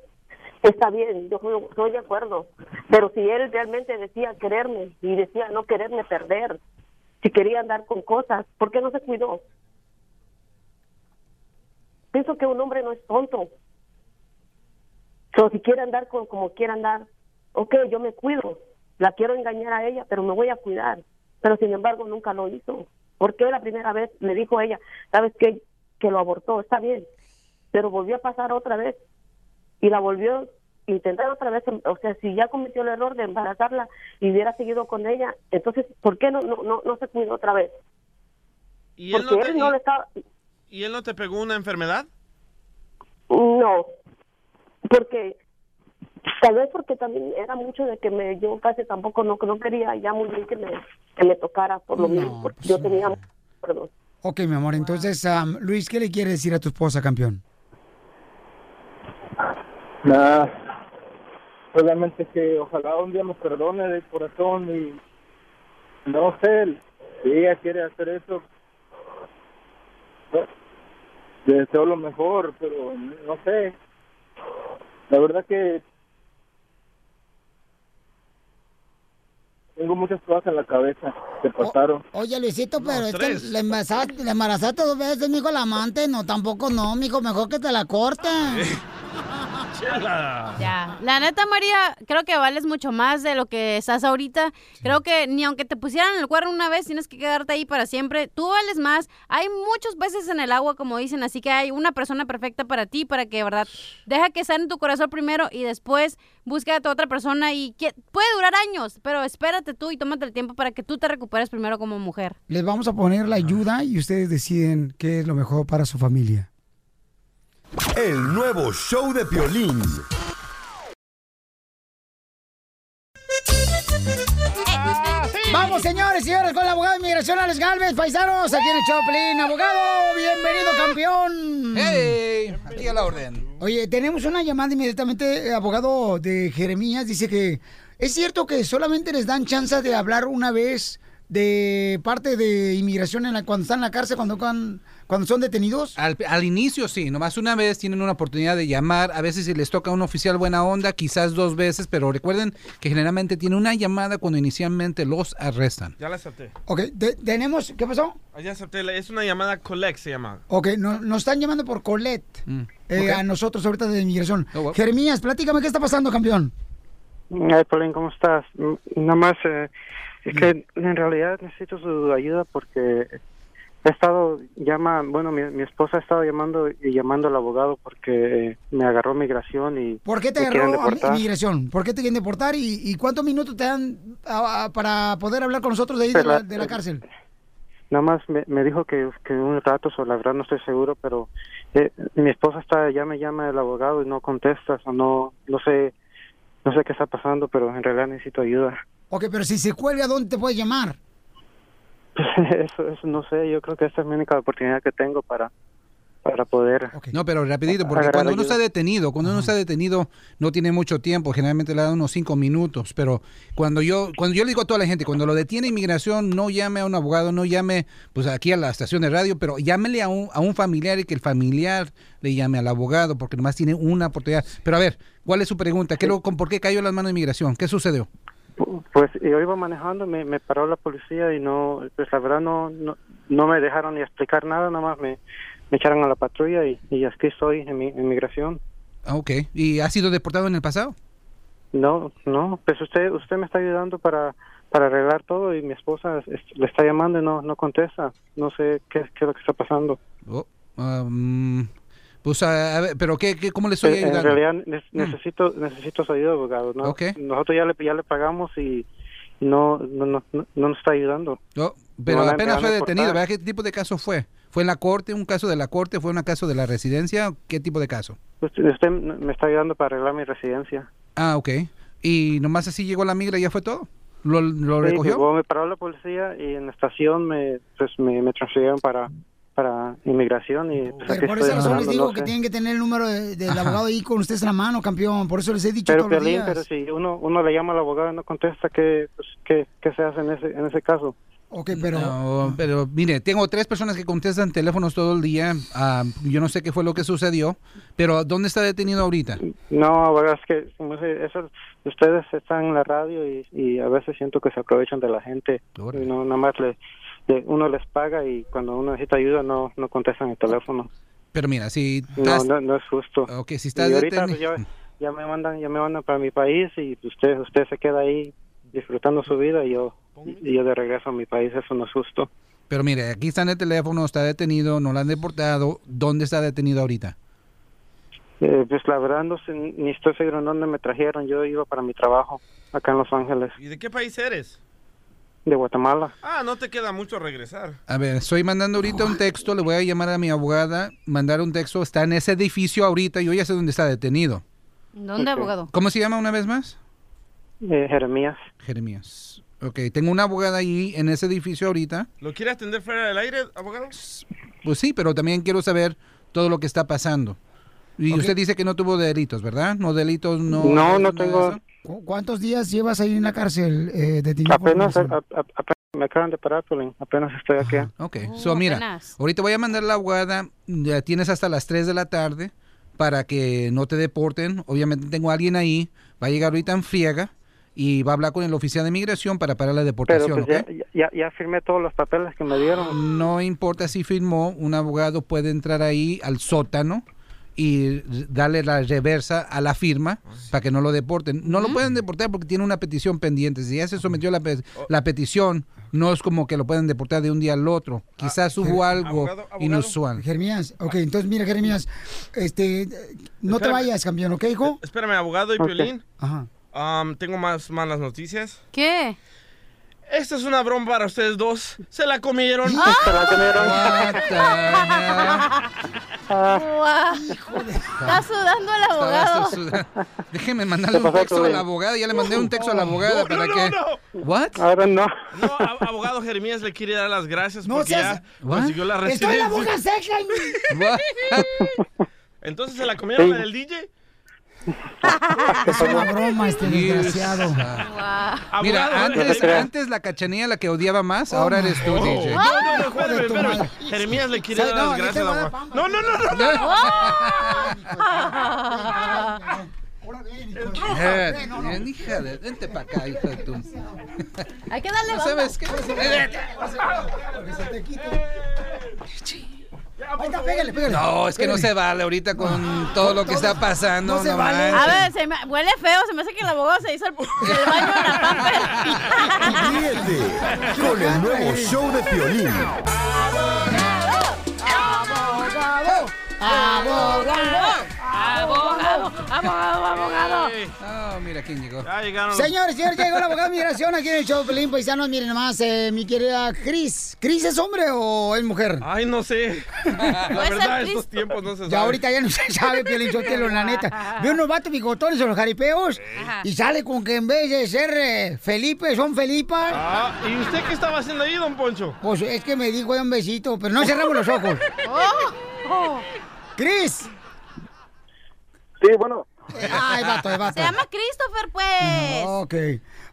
está bien, yo estoy de acuerdo. Pero si él realmente decía quererme y decía no quererme perder, si quería andar con cosas, ¿por qué no se cuidó? Pienso que un hombre no es tonto. So, si quiere andar con como quiere andar, ok, yo me cuido. La quiero engañar a ella, pero me voy a cuidar. Pero sin embargo nunca lo hizo. ¿Por qué la primera vez le dijo a ella, sabes qué? Que lo abortó, está bien. Pero volvió a pasar otra vez. Y la volvió a intentar otra vez. O sea, si ya cometió el error de embarazarla y hubiera seguido con ella, entonces, ¿por qué no, no, no, no se cuidó otra vez? ¿Y él, Porque no te, él no le estaba... ¿Y él no te pegó una enfermedad? No, porque tal vez porque también era mucho de que me yo casi tampoco no, no quería ya muy bien que me, que me tocara por lo mismo, porque yo tenía perdón. Ok, mi amor, entonces, am, Luis, ¿qué le quiere decir a tu esposa, campeón? Nada. Solamente que ojalá un día me perdone de corazón y no sé, si ella quiere hacer eso, pues, le deseo lo mejor, pero no sé. La verdad que tengo muchas cosas en la cabeza que pasaron. Oye, Luisito, pero es que le embarazaste, le embarazaste dos veces, mijo, la amante. No, tampoco no, mijo, mejor que te la corten. Ya, la neta, María, creo que vales mucho más de lo que estás ahorita. Creo que ni aunque te pusieran el cuerno una vez, tienes que quedarte ahí para siempre. Tú vales más. Hay muchos peces en el agua, como dicen, así que hay una persona perfecta para ti, para que, ¿verdad? Deja que sane tu corazón primero y después busca a tu otra persona y que puede durar años, pero espérate tú y tómate el tiempo para que tú te recuperes primero como mujer. Les vamos a poner la ayuda y ustedes deciden qué es lo mejor para su familia. El nuevo show de Piolín. Vamos, señores y señores, con el abogado de inmigración, Alex Galvez, paisanos, aquí en el Choplin. Abogado, bienvenido, campeón. ¡Hey! Aquí a la orden. Oye, tenemos una llamada inmediatamente, eh, abogado de Jeremías, dice que es cierto que solamente les dan chance de hablar una vez de parte de inmigración en la, cuando están en la cárcel, cuando, cuando, cuando son detenidos. Al, al inicio sí, nomás una vez tienen una oportunidad de llamar, a veces si les toca a un oficial buena onda, quizás dos veces, pero recuerden que generalmente tiene una llamada cuando inicialmente los arrestan. Ya la acepté. Ok, te- tenemos, ¿qué pasó? Ah, Ya acepté. la- Es una llamada collect, se llama. Ok, no- nos están llamando por Colette, eh, Ok. a nosotros ahorita de inmigración. Jeremías, platícame qué está pasando, campeón. Ay, Paulín, ¿cómo estás? Mm, Nada más, eh, es que en realidad necesito su ayuda porque he estado, llama, bueno, mi, mi esposa ha estado llamando y llamando al abogado porque eh, me agarró migración y ¿Por qué te me agarró inmigración? ¿Por qué te quieren deportar? ¿Y, y cuántos minutos te dan a- a- para poder hablar con nosotros de ahí de la, de la cárcel? Nada más me, me dijo que, que un rato, o la verdad no estoy seguro, pero eh, mi esposa está, ya me llama el abogado y no contesta, o no, no sé, no sé qué está pasando, pero en realidad necesito ayuda. Ok, pero si se cuelga, ¿dónde te puede llamar? (laughs) eso, eso no sé, yo creo que esta es mi única oportunidad que tengo para, para poder... No, pero rapidito, porque cuando uno está detenido, cuando uno está detenido no tiene mucho tiempo, generalmente le dan unos cinco minutos, pero cuando yo cuando yo le digo a toda la gente, cuando lo detiene inmigración, no llame a un abogado, no llame pues aquí a la estación de radio, pero llámele a un, a un familiar y que el familiar le llame al abogado, porque nomás tiene una oportunidad. Pero a ver, ¿cuál es su pregunta? ¿Qué lo- con, ¿Por qué cayó las manos de inmigración? ¿Qué sucedió? Pues yo iba manejando, me, me paró la policía y no, pues la verdad no, no, no me dejaron ni explicar nada, nada más me, me echaron a la patrulla y, y aquí estoy en mi en migración. Ah, ok. ¿Y ha sido deportado en el pasado? No, no, pues usted usted me está ayudando para para arreglar todo y mi esposa es- le está llamando y no no contesta. No sé qué, qué es lo que está pasando. Oh, um, pues a, ver, pero qué, qué, ¿cómo le estoy Eh, en ayudando? realidad ne- Mm. necesito necesito su ayuda, abogado. ¿no? Ok. Nosotros ya le ya le pagamos y no no no, no no nos está ayudando. No, pero apenas fue detenido. ¿verdad? ¿Qué tipo de caso fue? ¿Fue en la corte, un caso de la corte? ¿Fue un caso de la residencia? ¿Qué tipo de caso? Usted, usted me está ayudando para arreglar mi residencia. Ah, ok. ¿Y nomás así llegó la migra y ya fue todo? ¿Lo, lo Sí, recogió? llegó, me paró la policía y en la estación me pues me, me transfirieron para para inmigración y pues, Pero por razón les digo no que sé. tienen que tener el número de- del Ajá. abogado ahí con ustedes en la mano, campeón. Por eso les he dicho Pero, todos los días. pero si uno, uno le llama al abogado y no contesta, ¿qué, pues, qué, qué se hace en ese, en ese caso? Ok, pero... No, pero mire, tengo tres personas que contestan teléfonos todo el día. Ah, yo no sé qué fue lo que sucedió, pero ¿dónde está detenido ahorita? No, abogado, es que como se- eso, ustedes están en la radio y, y a veces siento que se aprovechan de la gente. Y no, nada más le, le- uno les paga y cuando uno necesita ayuda no, no contestan el teléfono. Pero mira, si No, estás- no, no es justo. Ok, si y estás ahorita detenido- pues, ya, ya me mandan ya me mandan para mi país y usted usted se queda ahí disfrutando su vida y yo y yo de regreso a mi país eso no es justo. Pero mire, aquí está en el teléfono, está detenido, no lo han deportado. ¿Dónde está detenido ahorita? Eh, pues la verdad no sé, ni estoy seguro en dónde me trajeron. Yo iba para mi trabajo acá en Los Ángeles, ¿Y de qué país eres? De Guatemala. Ah, no te queda mucho regresar. A ver, estoy mandando ahorita un texto, le voy a llamar a mi abogada, mandar un texto, está en ese edificio ahorita, yo ya sé dónde está detenido. ¿Dónde, abogado? ¿Cómo se llama una vez más? Eh, Jeremías. Jeremías. Ok, tengo una abogada ahí en ese edificio ahorita. ¿Lo quiere atender fuera del aire, abogado? Pues sí, pero también quiero saber todo lo que está pasando. Y usted dice que no tuvo delitos, ¿verdad? No delitos, no. No, no tengo- eso? ¿Cu- ¿Cuántos días llevas ahí en la cárcel eh, detenido? Apenas, violación? a- a- apenas me acaban de parar, apenas estoy aquí. Ok, so mira, apenas. ahorita voy a mandar la abogada, ya tienes hasta las 3 de la tarde para que no te deporten. Obviamente tengo a alguien ahí, va a llegar ahorita en friega y va a hablar con el oficial de inmigración para parar la Pero deportación, pues ¿ok? ya, ya, ya firmé todos los papeles que me dieron. No importa si firmó, un abogado puede entrar ahí al sótano y darle la reversa a la firma para que no lo deporten. No lo pueden deportar porque tiene una petición pendiente. Si ya se sometió la, pe- la petición, no es como que lo pueden deportar de un día al otro. Quizás hubo algo inusual. Jeremías, ok, entonces mira, Jeremías, este, no te vayas, campeón, ¿ok, hijo? Espérame, abogado y Ok. Piolín. Ajá. Um, tengo más malas noticias. ¿Qué? Esta es una broma para ustedes dos. Se la comieron. Se la comieron. Guau. Está sudando el abogado. Déjeme mandarle ¿Qué un texto a la abogada. Ya le mandé un texto a la abogada No, para no, que. no, ¿What? Ahora no. No, ab- abogado Jeremías le quiere dar las gracias No porque seas- ya consiguió la Estoy en la boca residencia. seca. (laughs) Entonces se la comieron Sí. en el DJ. Es una broma este desgraciado. Mira, antes, antes la cachanilla la que odiaba más, Oh, ahora eres tú, Oh. DJ. No, no, no, espérame, espérame. Jeremías le quiere dar no, las gracias. te a abogado. No, no, no, no, no. Eh, bien, hija de, vente para acá, hija de tu. Hay que darle ¿No sabes qué? Ahí está, pégale, pégale. No, es que no se vale ahorita con todo lo que está pasando. no se no vale. A ver, se me, huele feo. Se me hace que el abogado se hizo el, el baño en la pamper. Ríete con el nuevo show de Piolín. Abogado, abogado, Abogado, abogado, abogado. Oh, mira quién llegó. Ya llegaron. Señores, señores, ya llegó la abogada de migración aquí en el show Pelín Paisanos. Miren nomás, eh, mi querida Cris. ¿Cris es hombre o es mujer? Ay, no sé. La verdad, estos tiempos no se sabe. Ya ahorita ya no se sabe, Piolín Sotelo, la neta. Ve unos vatos bigotones en los jaripeos y sale con que en vez de ser eh, Felipe, son Felipas. Ah, ¿y usted qué estaba haciendo ahí, don Poncho? Pues es que me dijo de un besito, pero no cerramos los ojos. Oh. ¡Cris! Sí, bueno. Ay, vato, vato. Se llama Christopher, pues. Ok.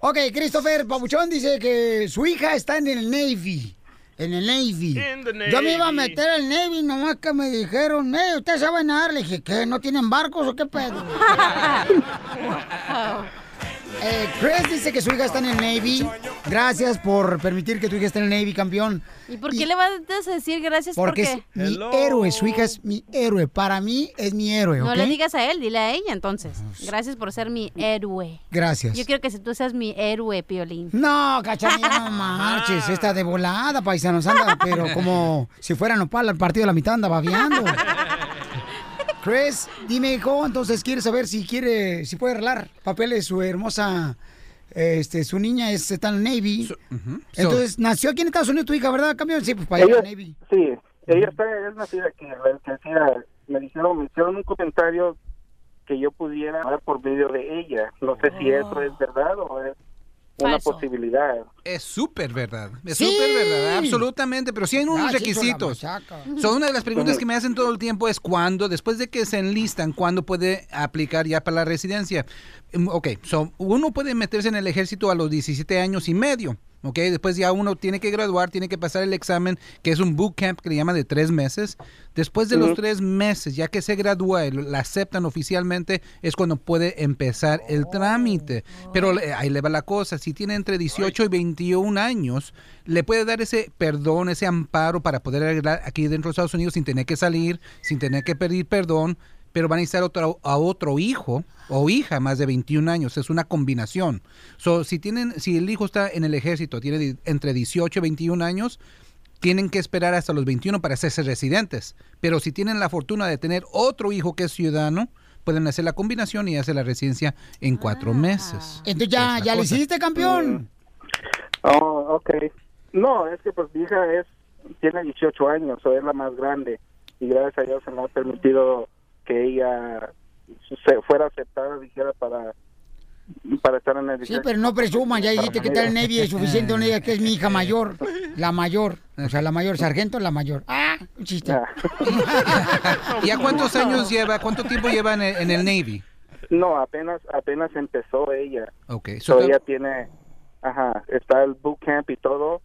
Ok, Christopher Pabuchón dice que su hija está en el Navy. En el Navy. The Yo me iba a Navy. meter al Navy, nomás que me dijeron, eh, ¿usted sabe nadar? Le dije, ¿qué? ¿No tienen barcos o qué pedo? (laughs) Eh, Chris dice que su hija está en el Navy. Gracias por permitir que tu hija esté en el Navy, campeón. ¿Y por qué le vas a decir gracias? Porque es qué? mi héroe, su hija es mi héroe. Para mí es mi héroe. No le digas a él, dile a ella entonces. Gracias por ser mi héroe. Gracias. Yo quiero que tú seas mi héroe, Piolín. No, cachanilla, no (laughs) marches. Esta de volada, paisanos, anda, pero como si fuera nopal al partido de la mitad anda babeando. (laughs) Chris, dime, hijo, entonces quiere saber si quiere, si puede arreglar papeles su hermosa, este, su niña es, está en el Navy. Entonces, nació aquí en Estados Unidos tu hija, ¿verdad? Campeón, sí, pues para allá Ella, al Navy. sí, ella está, es nacida aquí, la me dijeron, me hicieron un comentario que yo pudiera hablar por medio de ella. No sé si eso es verdad o es, una falso. posibilidad. Es súper verdad. Es Sí. súper verdad, absolutamente. Pero sí hay unos Ah, requisitos. machaca. So, una de las preguntas que me hacen todo el tiempo es cuándo, después de que se enlistan, cuándo puede aplicar ya para la residencia. Mm, Ok, so, uno puede meterse en el ejército a los 17 años y medio. Ok, después ya uno tiene que graduar, tiene que pasar el examen, que es un bootcamp que le llama de tres meses. Después de los tres meses, ya que se gradúa y la aceptan oficialmente, es cuando puede empezar el trámite. Pero le- ahí le va la cosa, si tiene entre 18 y 21 años, le puede dar ese perdón, ese amparo para poder arreglar aquí dentro de Estados Unidos sin tener que salir, sin tener que pedir perdón, pero van a necesitar otro, a otro hijo o hija más de 21 años. Es una combinación. So, si, tienen, si el hijo está en el ejército, tiene entre 18 y 21 años, tienen que esperar hasta los 21 para hacerse residentes. Pero si tienen la fortuna de tener otro hijo que es ciudadano, pueden hacer la combinación y hacer la residencia en cuatro meses. Entonces ya, ya lo hiciste, campeón. Oh, ok. No, es que pues mi hija es, tiene 18 años, o es la más grande. Y gracias a Dios se me ha permitido que ella se fuera aceptada, dijera, para, para estar en el Sí, pero no presuman, ya dijiste que está en el Navy es suficiente, digas que es mi hija mayor, la mayor, o sea, la mayor, sargento, la mayor. Ah, un chiste. (laughs) ¿Y a cuántos años lleva, cuánto tiempo lleva en el, en el Navy? No, apenas apenas empezó ella. Ok, so Todavía te- tiene, ajá, está el bootcamp y todo,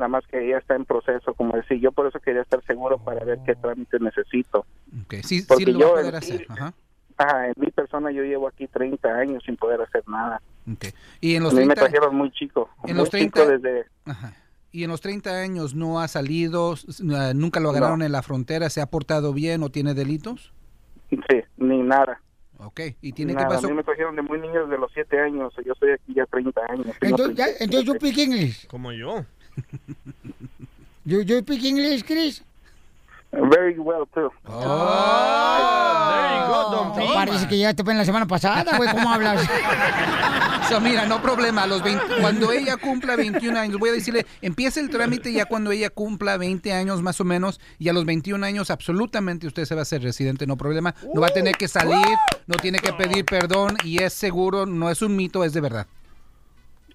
nada más que ella está en proceso, como decir, yo por eso quería estar seguro para ver qué trámite necesito. ok, sí, sí Porque lo va a yo poder en hacer. sí- Ajá. Ajá, en mi persona yo llevo aquí 30 años sin poder hacer nada. ok. Y en los a mí me 30 trajeron muy chico, en muy los 30 chico desde... Ajá. Y en los 30 años no ha salido, nunca lo agarraron en la frontera, se ha portado bien o tiene delitos. Sí, ni nada. Ok, y tiene Nada, que A pasar. mí me trajeron de muy niños de los 7 años, yo estoy aquí ya 30 años. Entonces, ya, entonces yo speak English. Como yo. Yo, yo speak English, Chris. Very well, too. No, Parece que ya te fue en la semana pasada, güey, ¿cómo hablas? (laughs) So, mira, no problema, a los 20 cuando ella cumpla 21 años, voy a decirle, empiece el trámite ya cuando ella cumpla 20 años más o menos, y a los 21 años absolutamente usted se va a hacer residente, no problema, no va a tener que salir, no tiene que pedir perdón, y es seguro, no es un mito, es de verdad.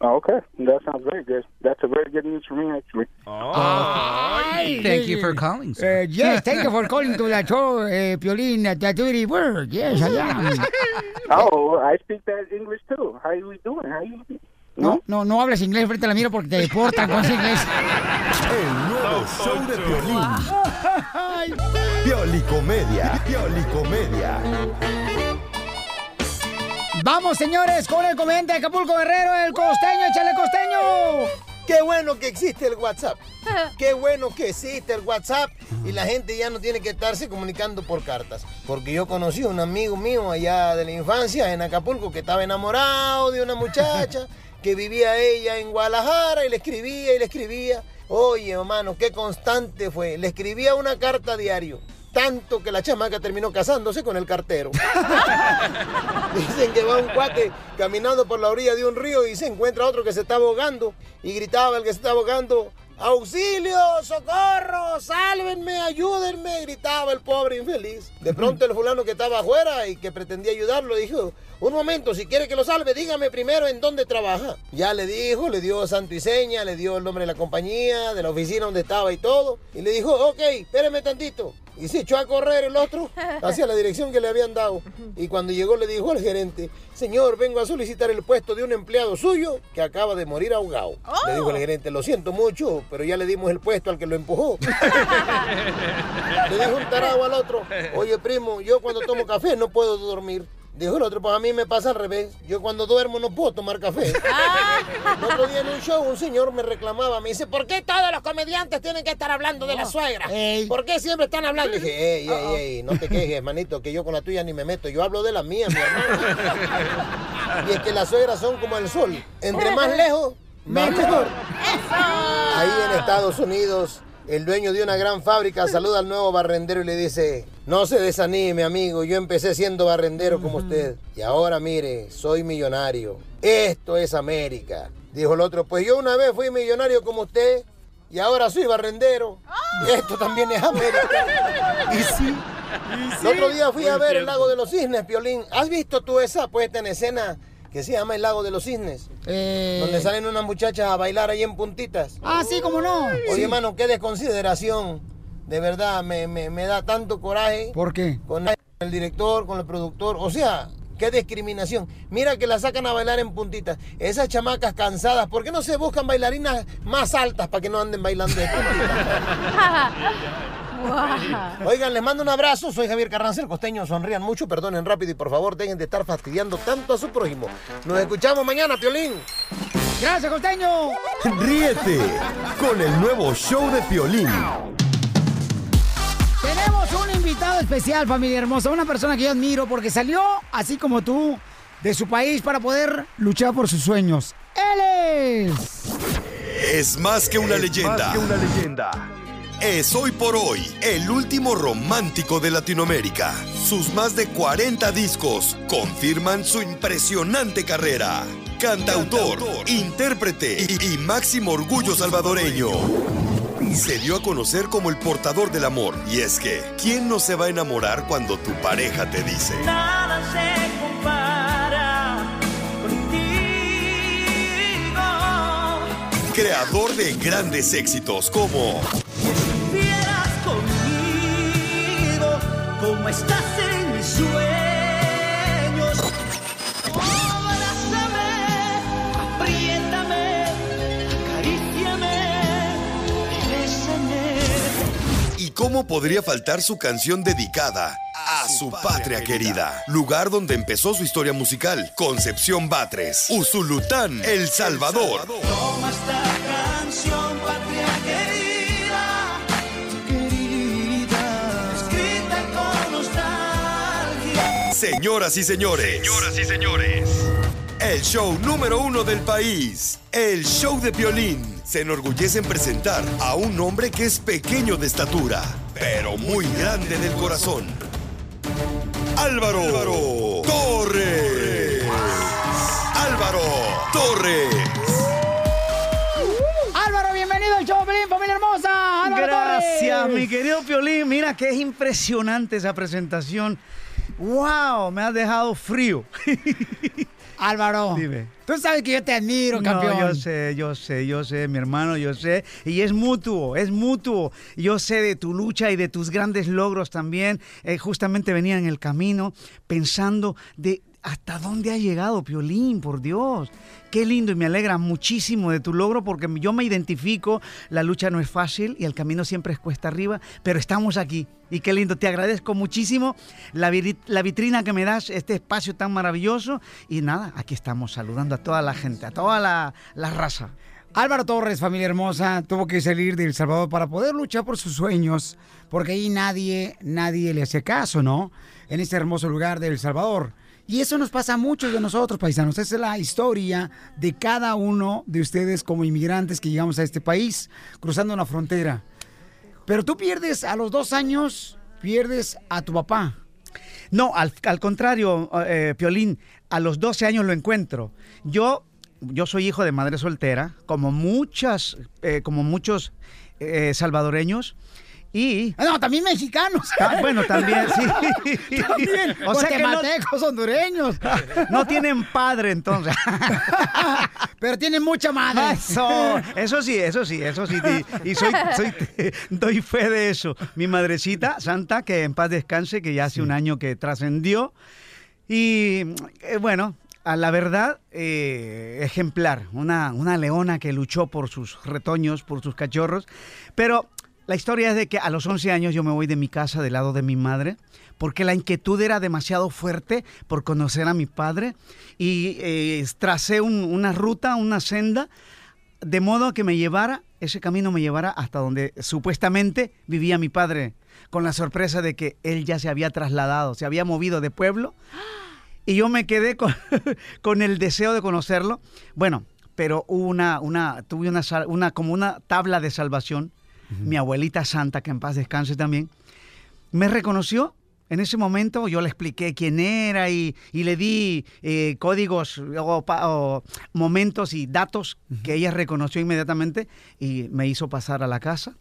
Oh, okay, that sounds very good. That's a very good news for me, actually. Ay, Thank you for calling, sir. Eh, yes, (laughs) thank you for calling to the show, eh, Piolín, at the Dirty Word. Yes, I am. (laughs) Oh, I speak that English too. How you doing? How you? No, no, no hablas inglés frente a la mira porque te deportan con ese inglés. El nuevo show de violín. (laughs) Piolicomedia. Piolicomedia. Vamos, señores, con el comediante de Acapulco Guerrero, el costeño, échale costeño. Qué bueno que existe el WhatsApp. (laughs) Qué bueno que existe el WhatsApp y la gente ya no tiene que estarse comunicando por cartas. Porque yo conocí a un amigo mío allá de la infancia en Acapulco que estaba enamorado de una muchacha (laughs) que vivía ella en Guadalajara y le escribía y le escribía. Oye, hermano, qué constante fue. Le escribía una carta diario. Tanto que la chamaca terminó casándose con el cartero. (laughs) Dicen que va un cuate caminando por la orilla de un río y se encuentra otro que se está ahogando y gritaba el que se está ahogando, ¡Auxilio! ¡Socorro! ¡Sálvenme! ¡Ayúdenme! Gritaba el pobre infeliz. De pronto el fulano que estaba afuera y que pretendía ayudarlo dijo, un momento, si quiere que lo salve, dígame primero en dónde trabaja. Ya le dijo, le dio santo y seña, le dio el nombre de la compañía, de la oficina donde estaba y todo. Y le dijo, ok, espéreme tantito. Y se echó a correr el otro (laughs) hacia la dirección que le habían dado. Y cuando llegó le dijo al gerente, señor, vengo a solicitar el puesto de un empleado suyo que acaba de morir ahogado. Le dijo el gerente, lo siento mucho, pero ya le dimos el puesto al que lo empujó. (laughs) le dijo un tarado al otro, oye primo, yo cuando tomo café no puedo dormir. Dijo el otro, pues a mí me pasa al revés. Yo cuando duermo no puedo tomar café. (laughs) El otro día en un show un señor me reclamaba, me dice, ¿por qué todos los comediantes tienen que estar hablando de la suegra? ¿Por qué siempre están hablando? Y dije, ey, ey, ey, no te quejes, (laughs) manito, que yo con la tuya ni me meto. Yo hablo de la mía, mi hermano. Y es que las suegras son como el sol. Entre más lejos, más mejor. Ahí en Estados Unidos, el dueño de una gran fábrica saluda al nuevo barrendero y le dice, no se desanime amigo, yo empecé siendo barrendero como usted y ahora mire, soy millonario. Esto es América. Dijo el otro, pues yo una vez fui millonario como usted y ahora soy barrendero. Y esto también es América. (laughs) Y sí. El otro día fui a ver el lago de los cisnes, Piolín. ¿Has visto tú esa puesta en escena que se llama el Lago de los Cisnes. Eh. Donde salen unas muchachas a bailar ahí en puntitas. Ah, sí, cómo no. Oye, Sí. hermano, qué desconsideración. De verdad, me, me- me da tanto coraje. ¿Por qué? Con el director, con el productor. O sea, qué discriminación. Mira que la sacan a bailar en puntitas. Esas chamacas cansadas, ¿por qué no se buscan bailarinas más altas para que no anden bailando de puntitas? (laughs) Oigan, les mando un abrazo. Soy Javier Carranza, el costeño. Sonrían mucho, perdonen rápido y por favor dejen de estar fastidiando tanto a su prójimo. Nos escuchamos mañana, Piolín. Gracias, costeño. Ríete con el nuevo show de Piolín. Tenemos un invitado especial, familia hermosa, una persona que yo admiro porque salió, así como tú, de su país para poder luchar por sus sueños. Él es... Es más que una leyenda. una leyenda. Es hoy por hoy el último romántico de Latinoamérica. Sus más de 40 discos confirman su impresionante carrera. Cantautor, intérprete y, y máximo orgullo salvadoreño. Se dio a conocer como el portador del amor. Y es que, ¿quién no se va a enamorar cuando tu pareja te dice? Nada se compara contigo. Creador de grandes éxitos como como estás en mis sueños. Abrázame, apriétame, acaríciame y bésame. ¿Y cómo podría faltar su canción dedicada a su patria querida? Lugar donde empezó su historia musical, Concepción Batres, Usulután, El Salvador. Toma esta Señoras y señores. Señoras y señores. El show número uno del país. El show de violín. Se enorgullece en presentar a un hombre que es pequeño de estatura, pero muy grande del corazón. Álvaro, Torres. Álvaro Torres. Álvaro, bienvenido al show, Pelín, familia hermosa. Álvaro Gracias, Torres. mi querido Piolín. Mira que es impresionante esa presentación. ¡Wow! Me has dejado frío. (laughs) Álvaro, Dime. tú sabes que yo te admiro, campeón. No, yo sé, yo sé, yo sé, mi hermano, yo sé. Y es mutuo, es mutuo. Yo sé de tu lucha y de tus grandes logros también. Eh, justamente venía en el camino pensando de hasta dónde ha llegado, Piolín, por Dios. Qué lindo y me alegra muchísimo de tu logro porque yo me identifico, la lucha no es fácil y el camino siempre es cuesta arriba, pero estamos aquí. Y qué lindo, te agradezco muchísimo la, vitrina que me das, este espacio tan maravilloso. Y nada, aquí estamos saludando a toda la gente, a toda la, la raza. Álvaro Torres, familia hermosa, tuvo que salir de El Salvador para poder luchar por sus sueños, porque ahí nadie, nadie le hace caso, ¿no? En este hermoso lugar de El Salvador. Y eso nos pasa a muchos de nosotros, paisanos. Esa es la historia de cada uno de ustedes como inmigrantes que llegamos a este país, cruzando una frontera. Pero tú pierdes a los dos años, pierdes a tu papá. No, al, al contrario, eh, Piolín, a los 12 años lo encuentro. Yo, yo soy hijo de madre soltera, como muchas, eh, como muchos eh, salvadoreños. Y... No, también mexicanos. Ah, bueno, también, sí. (laughs) También, guatemaltecos, hondureños. No tienen padre, entonces. (laughs) Pero tienen mucha madre. Eso, eso sí, eso sí, eso sí. Y y soy, soy- (laughs) doy fe de eso. Mi madrecita, Santa, que en paz descanse, que ya hace un año que trascendió. Y eh, bueno, a la verdad, eh, ejemplar. Una, una leona que luchó por sus retoños, por sus cachorros. Pero la historia es de que a los 11 años yo me voy de mi casa del lado de mi madre porque la inquietud era demasiado fuerte por conocer a mi padre y eh, tracé un- una ruta, una senda, de modo que me llevara, ese camino me llevara hasta donde supuestamente vivía mi padre, con la sorpresa de que él ya se había trasladado, se había movido de pueblo y yo me quedé con, (laughs) el deseo de conocerlo. Bueno, pero una, una, tuve una, una, como una tabla de salvación. Mi abuelita santa, que en paz descanse también, me reconoció. En ese momento yo le expliqué quién era y, y le di eh, códigos o momentos y datos que ella reconoció inmediatamente y me hizo pasar a la casa.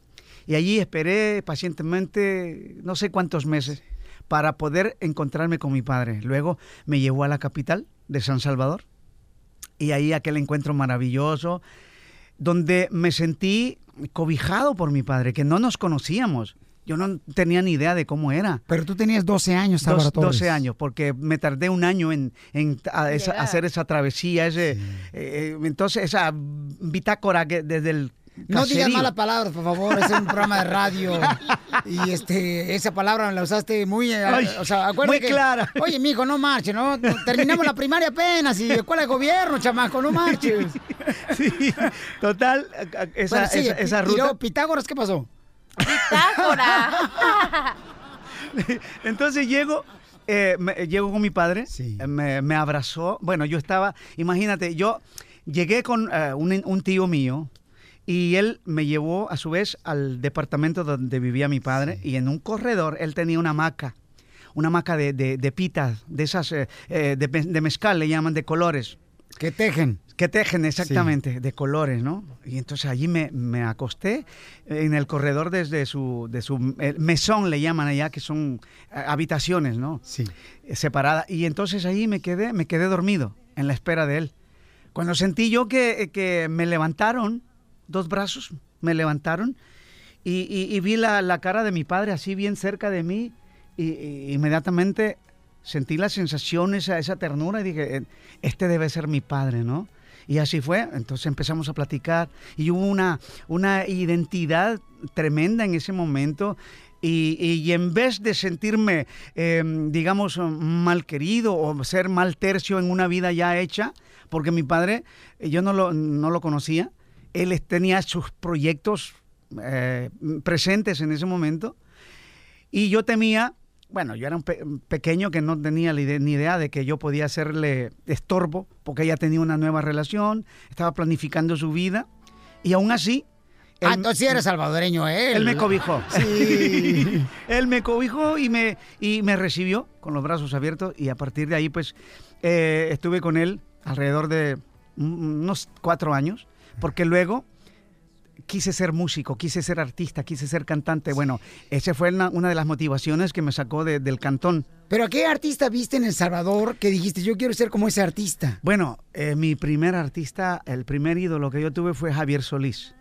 Y allí esperé pacientemente no sé cuántos meses para poder encontrarme con mi padre. Luego me llevó a la capital de San Salvador Y ahí aquel encuentro maravilloso, donde me sentí cobijado por mi padre, que no nos conocíamos. Yo no tenía ni idea de cómo era. Pero tú tenías 12 años, Dos- Álvaro Torres. 12 años, porque me tardé un año en, en a- esa- hacer esa travesía, ese, eh, entonces esa bitácora que desde el No digas malas palabras, por favor, es un programa de radio. Y este, esa palabra la usaste muy, eh, Ay, o sea, acuérdate muy que- clara. Oye, mijo, no marches, ¿no? Terminamos la primaria apenas y escuela de gobierno, chamaco, no marches. (laughs) (laughs) Total, esa, Bueno, sí, esa, esa y ruta. luego, Pitágoras, ¿qué pasó? (laughs) Entonces llego, eh, me- llego con mi padre, eh, me, me abrazó. Bueno, yo estaba, imagínate, yo llegué con eh, un, un tío mío y él me llevó a su vez al departamento donde vivía mi padre y en un corredor él tenía una hamaca, una hamaca de, de, de pitas, de esas, eh, de, de mezcal le llaman, de colores. Que tejen. Que tejen, exactamente, de colores, ¿no? Y entonces allí me, me acosté en el corredor desde su, de su mesón, le llaman allá, que son eh, habitaciones, ¿no? Sí. Separadas. Y entonces allí me quedé, me quedé dormido en la espera de él. Cuando sentí yo que, que me levantaron, dos brazos me levantaron, y, y- y vi la, la cara de mi padre así bien cerca de mí, y, y inmediatamente sentí la sensación, esa, esa ternura, y dije, "Eh, este debe ser mi padre, ¿no? Y así fue, entonces empezamos a platicar y hubo una, una identidad tremenda en ese momento y, y- en vez de sentirme, eh, digamos, mal querido o ser mal tercio en una vida ya hecha, porque mi padre, eh, yo no lo, no lo conocía, él tenía sus proyectos eh, presentes en ese momento y yo temía, bueno, yo era un pe- pequeño que no tenía ni idea de que yo podía hacerle estorbo, porque ella tenía una nueva relación, estaba planificando su vida, y aún así... Ah, él- entonces sí eres salvadoreño, ¿eh? Él me cobijó. Sí. (laughs) él me cobijó y me, y me recibió con los brazos abiertos, y a partir de ahí, pues, eh, estuve con él alrededor de un- unos cuatro años, porque luego quise ser músico, quise ser artista, quise ser cantante. Bueno, esa fue una, una de las motivaciones que me sacó de- del cantón. ¿Pero a qué artista viste en El Salvador que dijiste, yo quiero ser como ese artista? Bueno, eh, mi primer artista, el primer ídolo que yo tuve fue Javier Solís.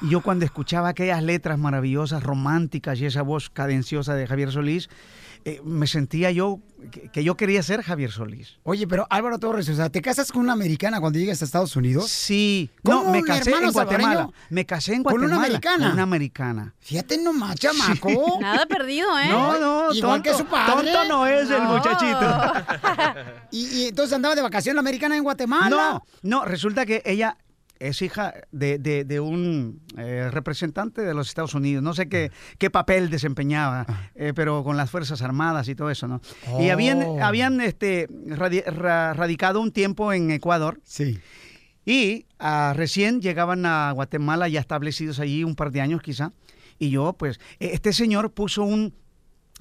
Y yo cuando escuchaba aquellas letras maravillosas, románticas y esa voz cadenciosa de Javier Solís, eh, me sentía yo que, que yo quería ser Javier Solís. Oye, pero Álvaro Torres, o sea, ¿te casas con una americana cuando llegas a Estados Unidos? Sí. ¿Cómo No, me casé en Guatemala. Me casé en ¿Con Guatemala. una americana? Con una americana. Fíjate nomás, chamaco. (laughs) Nada perdido, ¿eh? No, no, Igual que tonto, su padre. tonto no es el muchachito. (laughs) y, y entonces andaba de vacación la americana en Guatemala. No, no, resulta que ella es hija de, de- de un eh, representante de los Estados Unidos. No sé qué, qué papel desempeñaba, eh, pero con las Fuerzas Armadas y todo eso, ¿no? Y habían, Oh. habían este, radi- ra- radicado un tiempo en Ecuador. Sí. Y ah, recién llegaban a Guatemala ya establecidos allí un par de años quizá. Y yo, pues, e- este señor puso un,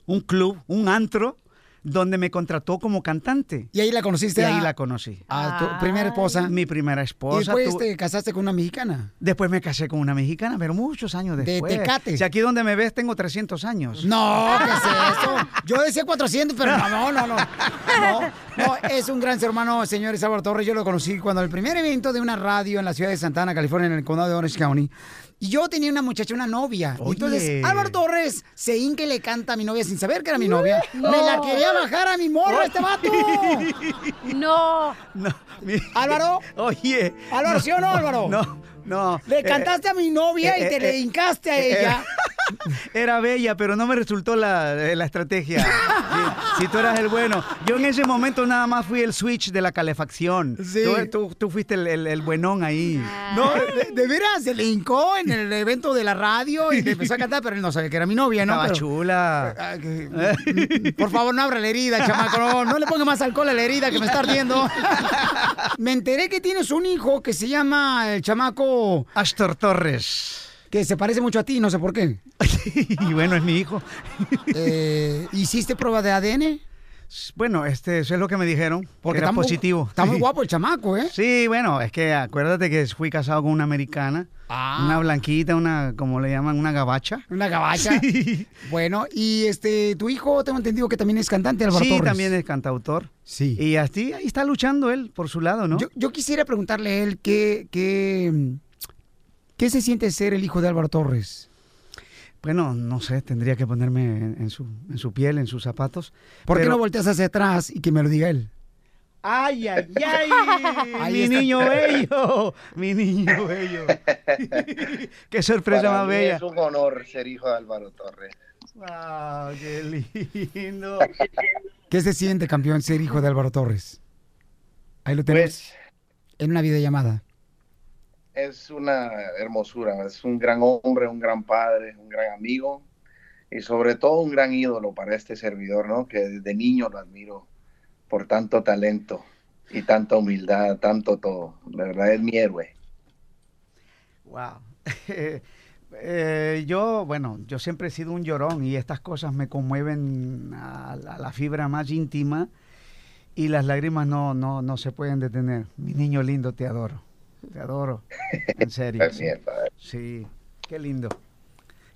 un club, un antro, donde me contrató como cantante. ¿Y ahí la conociste Y ahí a- la conocí. a tu primera esposa? Mi primera Y esposa. después tu- te casaste con una mexicana. Después me casé con una mexicana, pero muchos años De después. Tecate. Si aquí donde me ves tengo 300 años. No, ¿qué es eso? Yo decía 400, pero no, no, no, no. No, no, es un gran ser humano, señor Álvaro Torres. Yo lo conocí cuando el primer evento de una radio en la ciudad de Santana, California, en el condado de Orange County. Y yo tenía una muchacha, una novia. Y Oye. entonces Álvaro Torres se hinca y le canta a mi novia sin saber que era mi novia. (laughs) No. Me la quería bajar a mi morra, este vato. (laughs) No. No, mi- Álvaro. (laughs) Oye. Álvaro, ¿sí o no, Álvaro? No, no. Le Eh, cantaste a mi novia y eh, te eh, le hincaste a ella. (laughs) Era bella, pero no me resultó la, la estrategia. Si, si tú eras el bueno. Yo en ese momento nada más fui el switch de la calefacción. Sí. Tú, tú- tú fuiste el, el- el buenón ahí. No, de, de veras, se le hincó en el evento de la radio y le empezó a cantar, pero él no sabía que era mi novia, ¿no? Estaba Pero- chula. Ah, que- Por favor, no abra la herida, chamaco. No, no le ponga más alcohol a la herida que me está ardiendo. (laughs) Me enteré que tienes un hijo que se llama el chamaco. Astor Torres. Que se parece mucho a ti, no sé por qué. (laughs) y bueno, es mi hijo. Eh, ¿Hiciste prueba de ADN? Bueno, este, eso es lo que me dijeron. Porque que era muy- positivo. está muy Sí. guapo el chamaco, ¿eh? Sí, bueno, es que acuérdate que fui casado con una americana. Ah. Una blanquita, una, como le llaman, una gabacha. Una gabacha. Bueno, y este, tu hijo, tengo entendido que también es cantante, Álvaro Sí, Torres. también es cantautor. Sí. Y así, ahí está luchando él por su lado, ¿no? Yo, yo quisiera preguntarle a él qué, qué, qué se siente ser el hijo de Álvaro Torres. Bueno, no sé, tendría que ponerme en, en su, en su piel, en sus zapatos. ¿Por qué no volteas hacia atrás y que me lo diga él? ¡Ay, ay, (laughs) ay! Ahí mi está. niño bello, mi niño bello. (laughs) Qué sorpresa Para más mí bella. Es un honor ser hijo de Álvaro Torres. ¡Wow, qué lindo! ¿Qué se siente, campeón, ser hijo de Álvaro Torres? Ahí lo tenemos Pues- en una videollamada. Es una hermosura, es un gran hombre, un gran padre, un gran amigo y sobre todo un gran ídolo para este servidor, ¿no? Que desde niño lo admiro por tanto talento y tanta humildad, tanto todo. De verdad es mi héroe. Wow. (laughs) Eh, yo, bueno, yo siempre he sido un llorón y estas cosas me conmueven a, la- a la fibra más íntima y las lágrimas no, no, no se pueden detener. Mi niño lindo, te adoro. Te adoro. En serio. sí. Sí, qué lindo.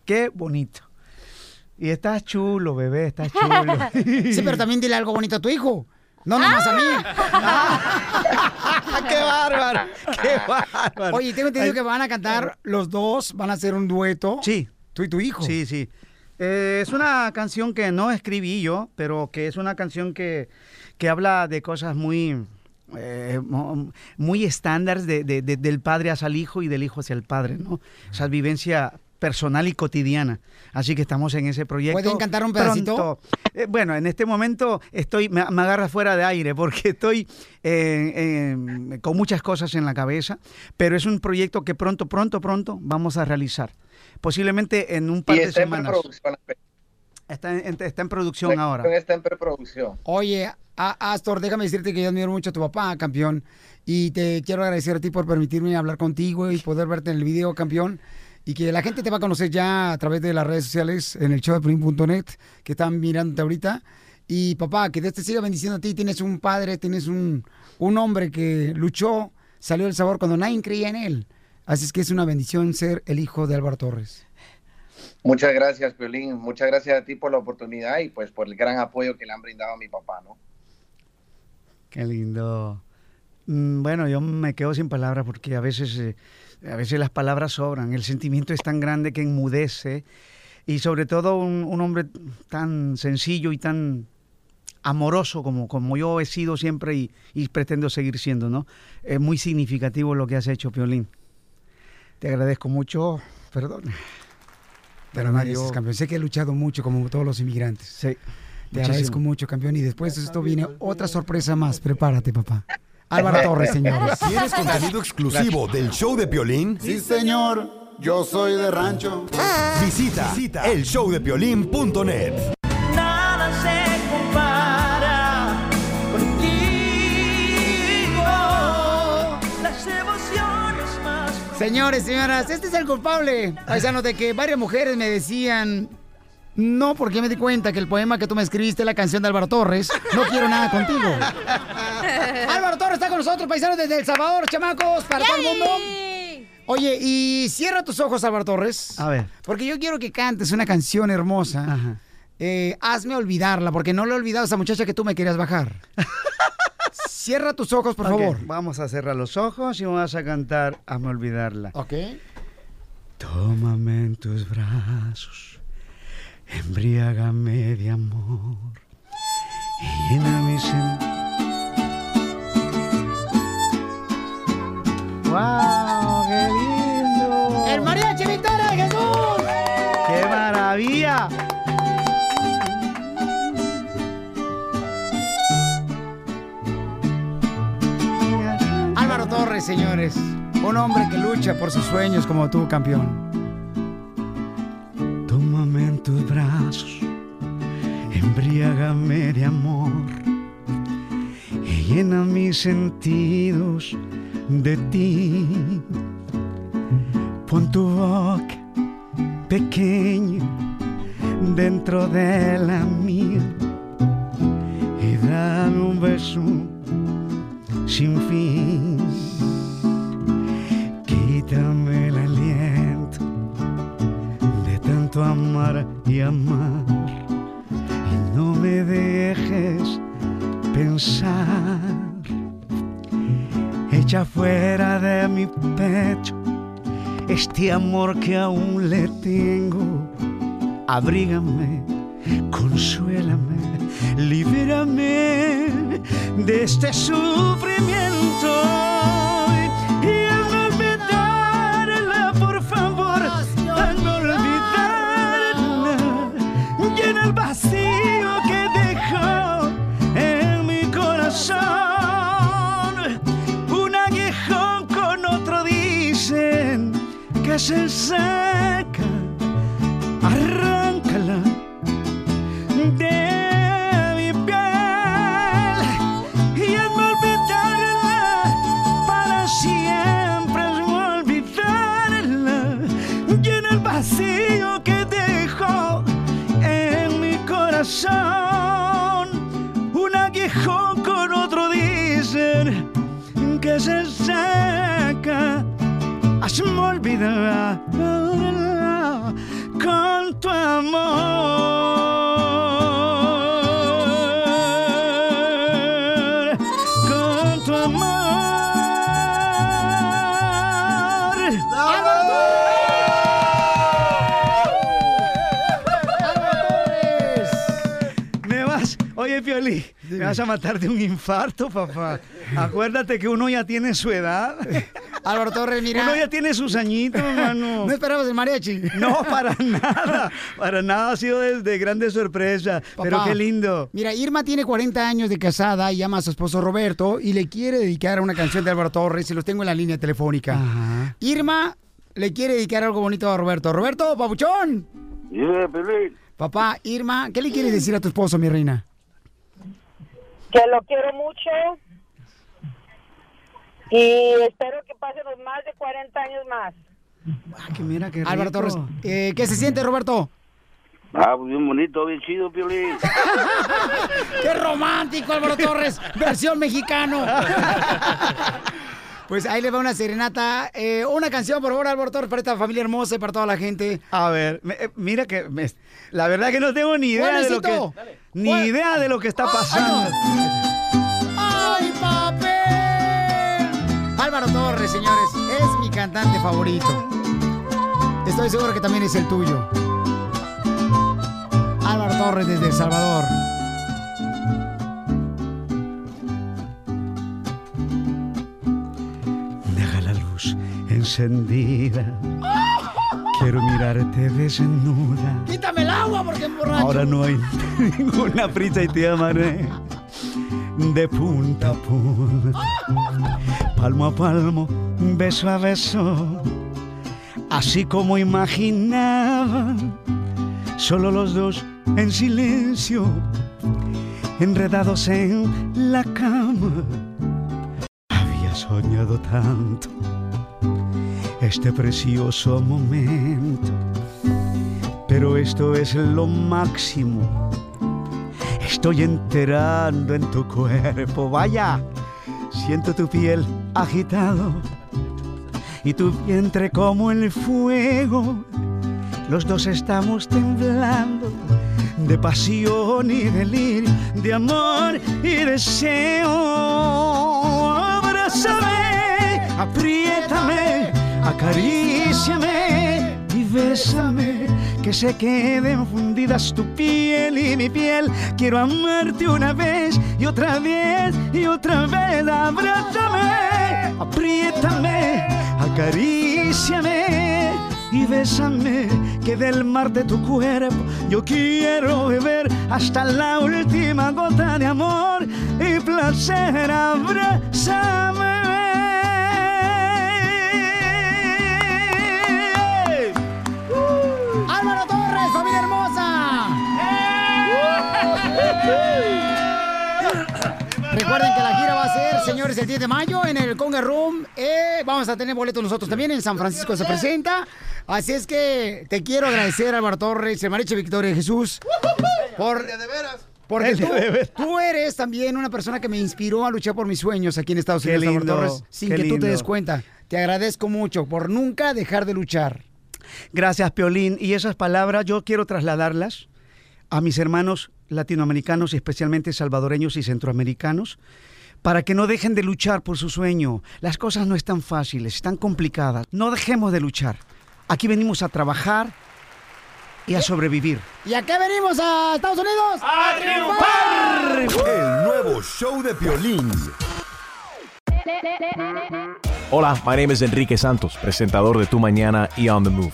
Qué bonito. Y estás chulo, bebé, estás chulo. (laughs) Sí, pero también dile algo bonito a tu hijo. No nomás a mí. (laughs) ¡Qué bárbaro! ¡Qué bárbaro! Oye, tengo entendido que van a cantar los dos, van a hacer un dueto. Sí. Tú y tu hijo. Sí, sí. Eh, es una canción que no escribí yo, pero que es una canción que, que habla de cosas muy, eh, muy estándares de- de- de- del padre hacia el hijo y del hijo hacia el padre, ¿no? Esa vivencia personal y cotidiana. Así que estamos en ese proyecto. ¿Pueden cantar un pedacito? Eh, bueno, en este momento estoy, me, me agarra fuera de aire porque estoy eh, eh, con muchas cosas en la cabeza, pero es un proyecto que pronto, pronto, pronto vamos a realizar. Posiblemente en un par de en semanas. Está en, está en producción La ahora. Está en preproducción. Oye, a- Astor, déjame decirte que yo admiro mucho a tu papá, campeón. Y te quiero agradecer a ti por permitirme hablar contigo y poder verte en el video, campeón. Y que la gente te va a conocer ya a través de las redes sociales en el show de que están mirándote ahorita. Y papá, que Dios te siga bendiciendo a ti. Tienes un padre, tienes un, un hombre que luchó, salió del sabor cuando nadie creía en él. Así es que es una bendición ser el hijo de Álvaro Torres. Muchas gracias, Piolín. Muchas gracias a ti por la oportunidad y pues por el gran apoyo que le han brindado a mi papá, ¿no? Qué lindo. Mm, Bueno, yo me quedo sin palabras porque a veces, eh, a veces las palabras sobran. El sentimiento es tan grande que enmudece. Y sobre todo un, un hombre tan sencillo y tan amoroso como, como yo he sido siempre y, y pretendo seguir siendo, ¿no? Es muy significativo lo que has hecho, Piolín. Te agradezco mucho. Perdón. Pero no campeón. Sé que he luchado mucho como todos los inmigrantes. Sí. Te Muchísimo. agradezco mucho, campeón. Y después de esto viene otra sorpresa más. Prepárate, papá. Álvaro Torres, señores. (laughs) ¿Quieres contenido exclusivo del show de Piolín? Sí, señor, yo soy de rancho. Visita, visita elshowdepiolín.net. Señores, señoras, este es el culpable. Paisano, de que varias mujeres me decían. No, porque me di cuenta que el poema que tú me escribiste, la canción de Álvaro Torres, no quiero nada contigo. (laughs) Álvaro Torres está con nosotros, paisanos desde El Salvador, chamacos, para todo el mundo. Oye, y cierra tus ojos, Álvaro Torres. A ver. Porque yo quiero que cantes una canción hermosa. Eh, hazme olvidarla, porque no le he olvidado a esa muchacha que tú me querías bajar. (laughs) Cierra tus ojos, por favor. Vamos a cerrar los ojos y vamos a cantar Hazme olvidarla. Ok. Tómame en tus brazos, embriágame de amor y llena mi sen- ¡Wow! ¡Qué lindo! ¡El mariachi Victoria de Jesús! ¡Qué maravilla! Torres, señores. Un hombre que lucha por sus sueños como tú, campeón. Tómame en tus brazos, embriágame de amor y llena mis sentidos de ti. Pon tu boca pequeña dentro de la mía y dame un beso sin fin. Quítame el aliento de tanto amar y amar y no me dejes pensar. Echa fuera de mi pecho este amor que aún le tengo. Abrígame, consuélame, libérame de este sufrimiento. Y hazme olvidarla, por favor, hazme olvidarla. Llena el vacío que dejó en mi corazón. Un aguijón con otro dicen que se. Arráncala matar de un infarto, papá. Acuérdate que uno ya tiene su edad. (laughs) Álvaro Torres, mira. Uno ya tiene sus añitos, hermano. ¿No esperabas el mariachi? No, (laughs) para nada. Para nada ha sido de, de grande sorpresa. Pero qué lindo. Mira, Irma tiene 40 años de casada y ama a su esposo Roberto y le quiere dedicar una canción de Álvaro Torres y los tengo en la línea telefónica. Irma le quiere dedicar algo bonito a Roberto. Roberto, papuchón. Papá, Irma, ¿qué le quieres decir a tu esposo, mi reina? Que lo quiero mucho y espero que pasen los más de 40 años más. Ah, que mira qué Álvaro. Torres, eh, ¿qué se siente, Roberto? Ah, pues bien bonito, bien chido, Piolín. (laughs) ¡Qué romántico, Álvaro Torres! Versión mexicano. (laughs) Pues ahí le va una serenata. Eh, una canción, por favor, Álvaro Torres, para esta familia hermosa y para toda la gente. A ver, me- eh, mira que me- la verdad que no tengo ni idea de lo que ni idea de lo que está pasando. ¡Ay, papel! Álvaro Torres, señores, es mi cantante favorito. Estoy seguro que también es el tuyo. Álvaro Torres desde El Salvador. Encendida. Quiero mirarte desnuda. Quítame el agua porque emborracho. Ahora no hay ninguna prisa y te amaré de punta a punta, palmo a palmo, beso a beso, así como imaginaba, solo los dos en silencio, enredados en la cama. Había soñado tanto este precioso momento. Pero esto es lo máximo. Estoy enterando en tu cuerpo. Vaya, siento tu piel agitado y tu vientre como el fuego. Los dos estamos temblando de pasión y delirio, de amor y deseo. Abrázame, apriétame, acaríciame y bésame. Que se queden fundidas tu piel y mi piel. Quiero amarte una vez y otra vez y otra vez. Abrázame, apriétame, acaríciame y bésame. Que del mar de tu cuerpo yo quiero beber hasta la última gota de amor y placer. Abrázame. Recuerden que la gira va a ser, señores, el 10 de mayo en el Conga Room. Eh, vamos a tener boletos nosotros también. En San Francisco se presenta. Así es que te quiero agradecer, Álvaro Torres, el Mariche Victoria de Jesús, por, Porque El tú, día de ver- tú eres también una persona que me inspiró a luchar por mis sueños aquí en Estados Qué Unidos, lindo, Torres, sin que tú te des cuenta. Te agradezco mucho por nunca dejar de luchar. Gracias, Piolín. Y esas palabras yo quiero trasladarlas a mis hermanos latinoamericanos y especialmente salvadoreños y centroamericanos para que no dejen de luchar por su sueño. Las cosas no están fáciles, están complicadas. No dejemos de luchar. Aquí venimos a trabajar y a sobrevivir. ¿Y a qué venimos a Estados Unidos? ¡A triunfar! El nuevo show de Piolín. Hola, my name is Enrique Santos, presentador de Tu Mañana y On the Move.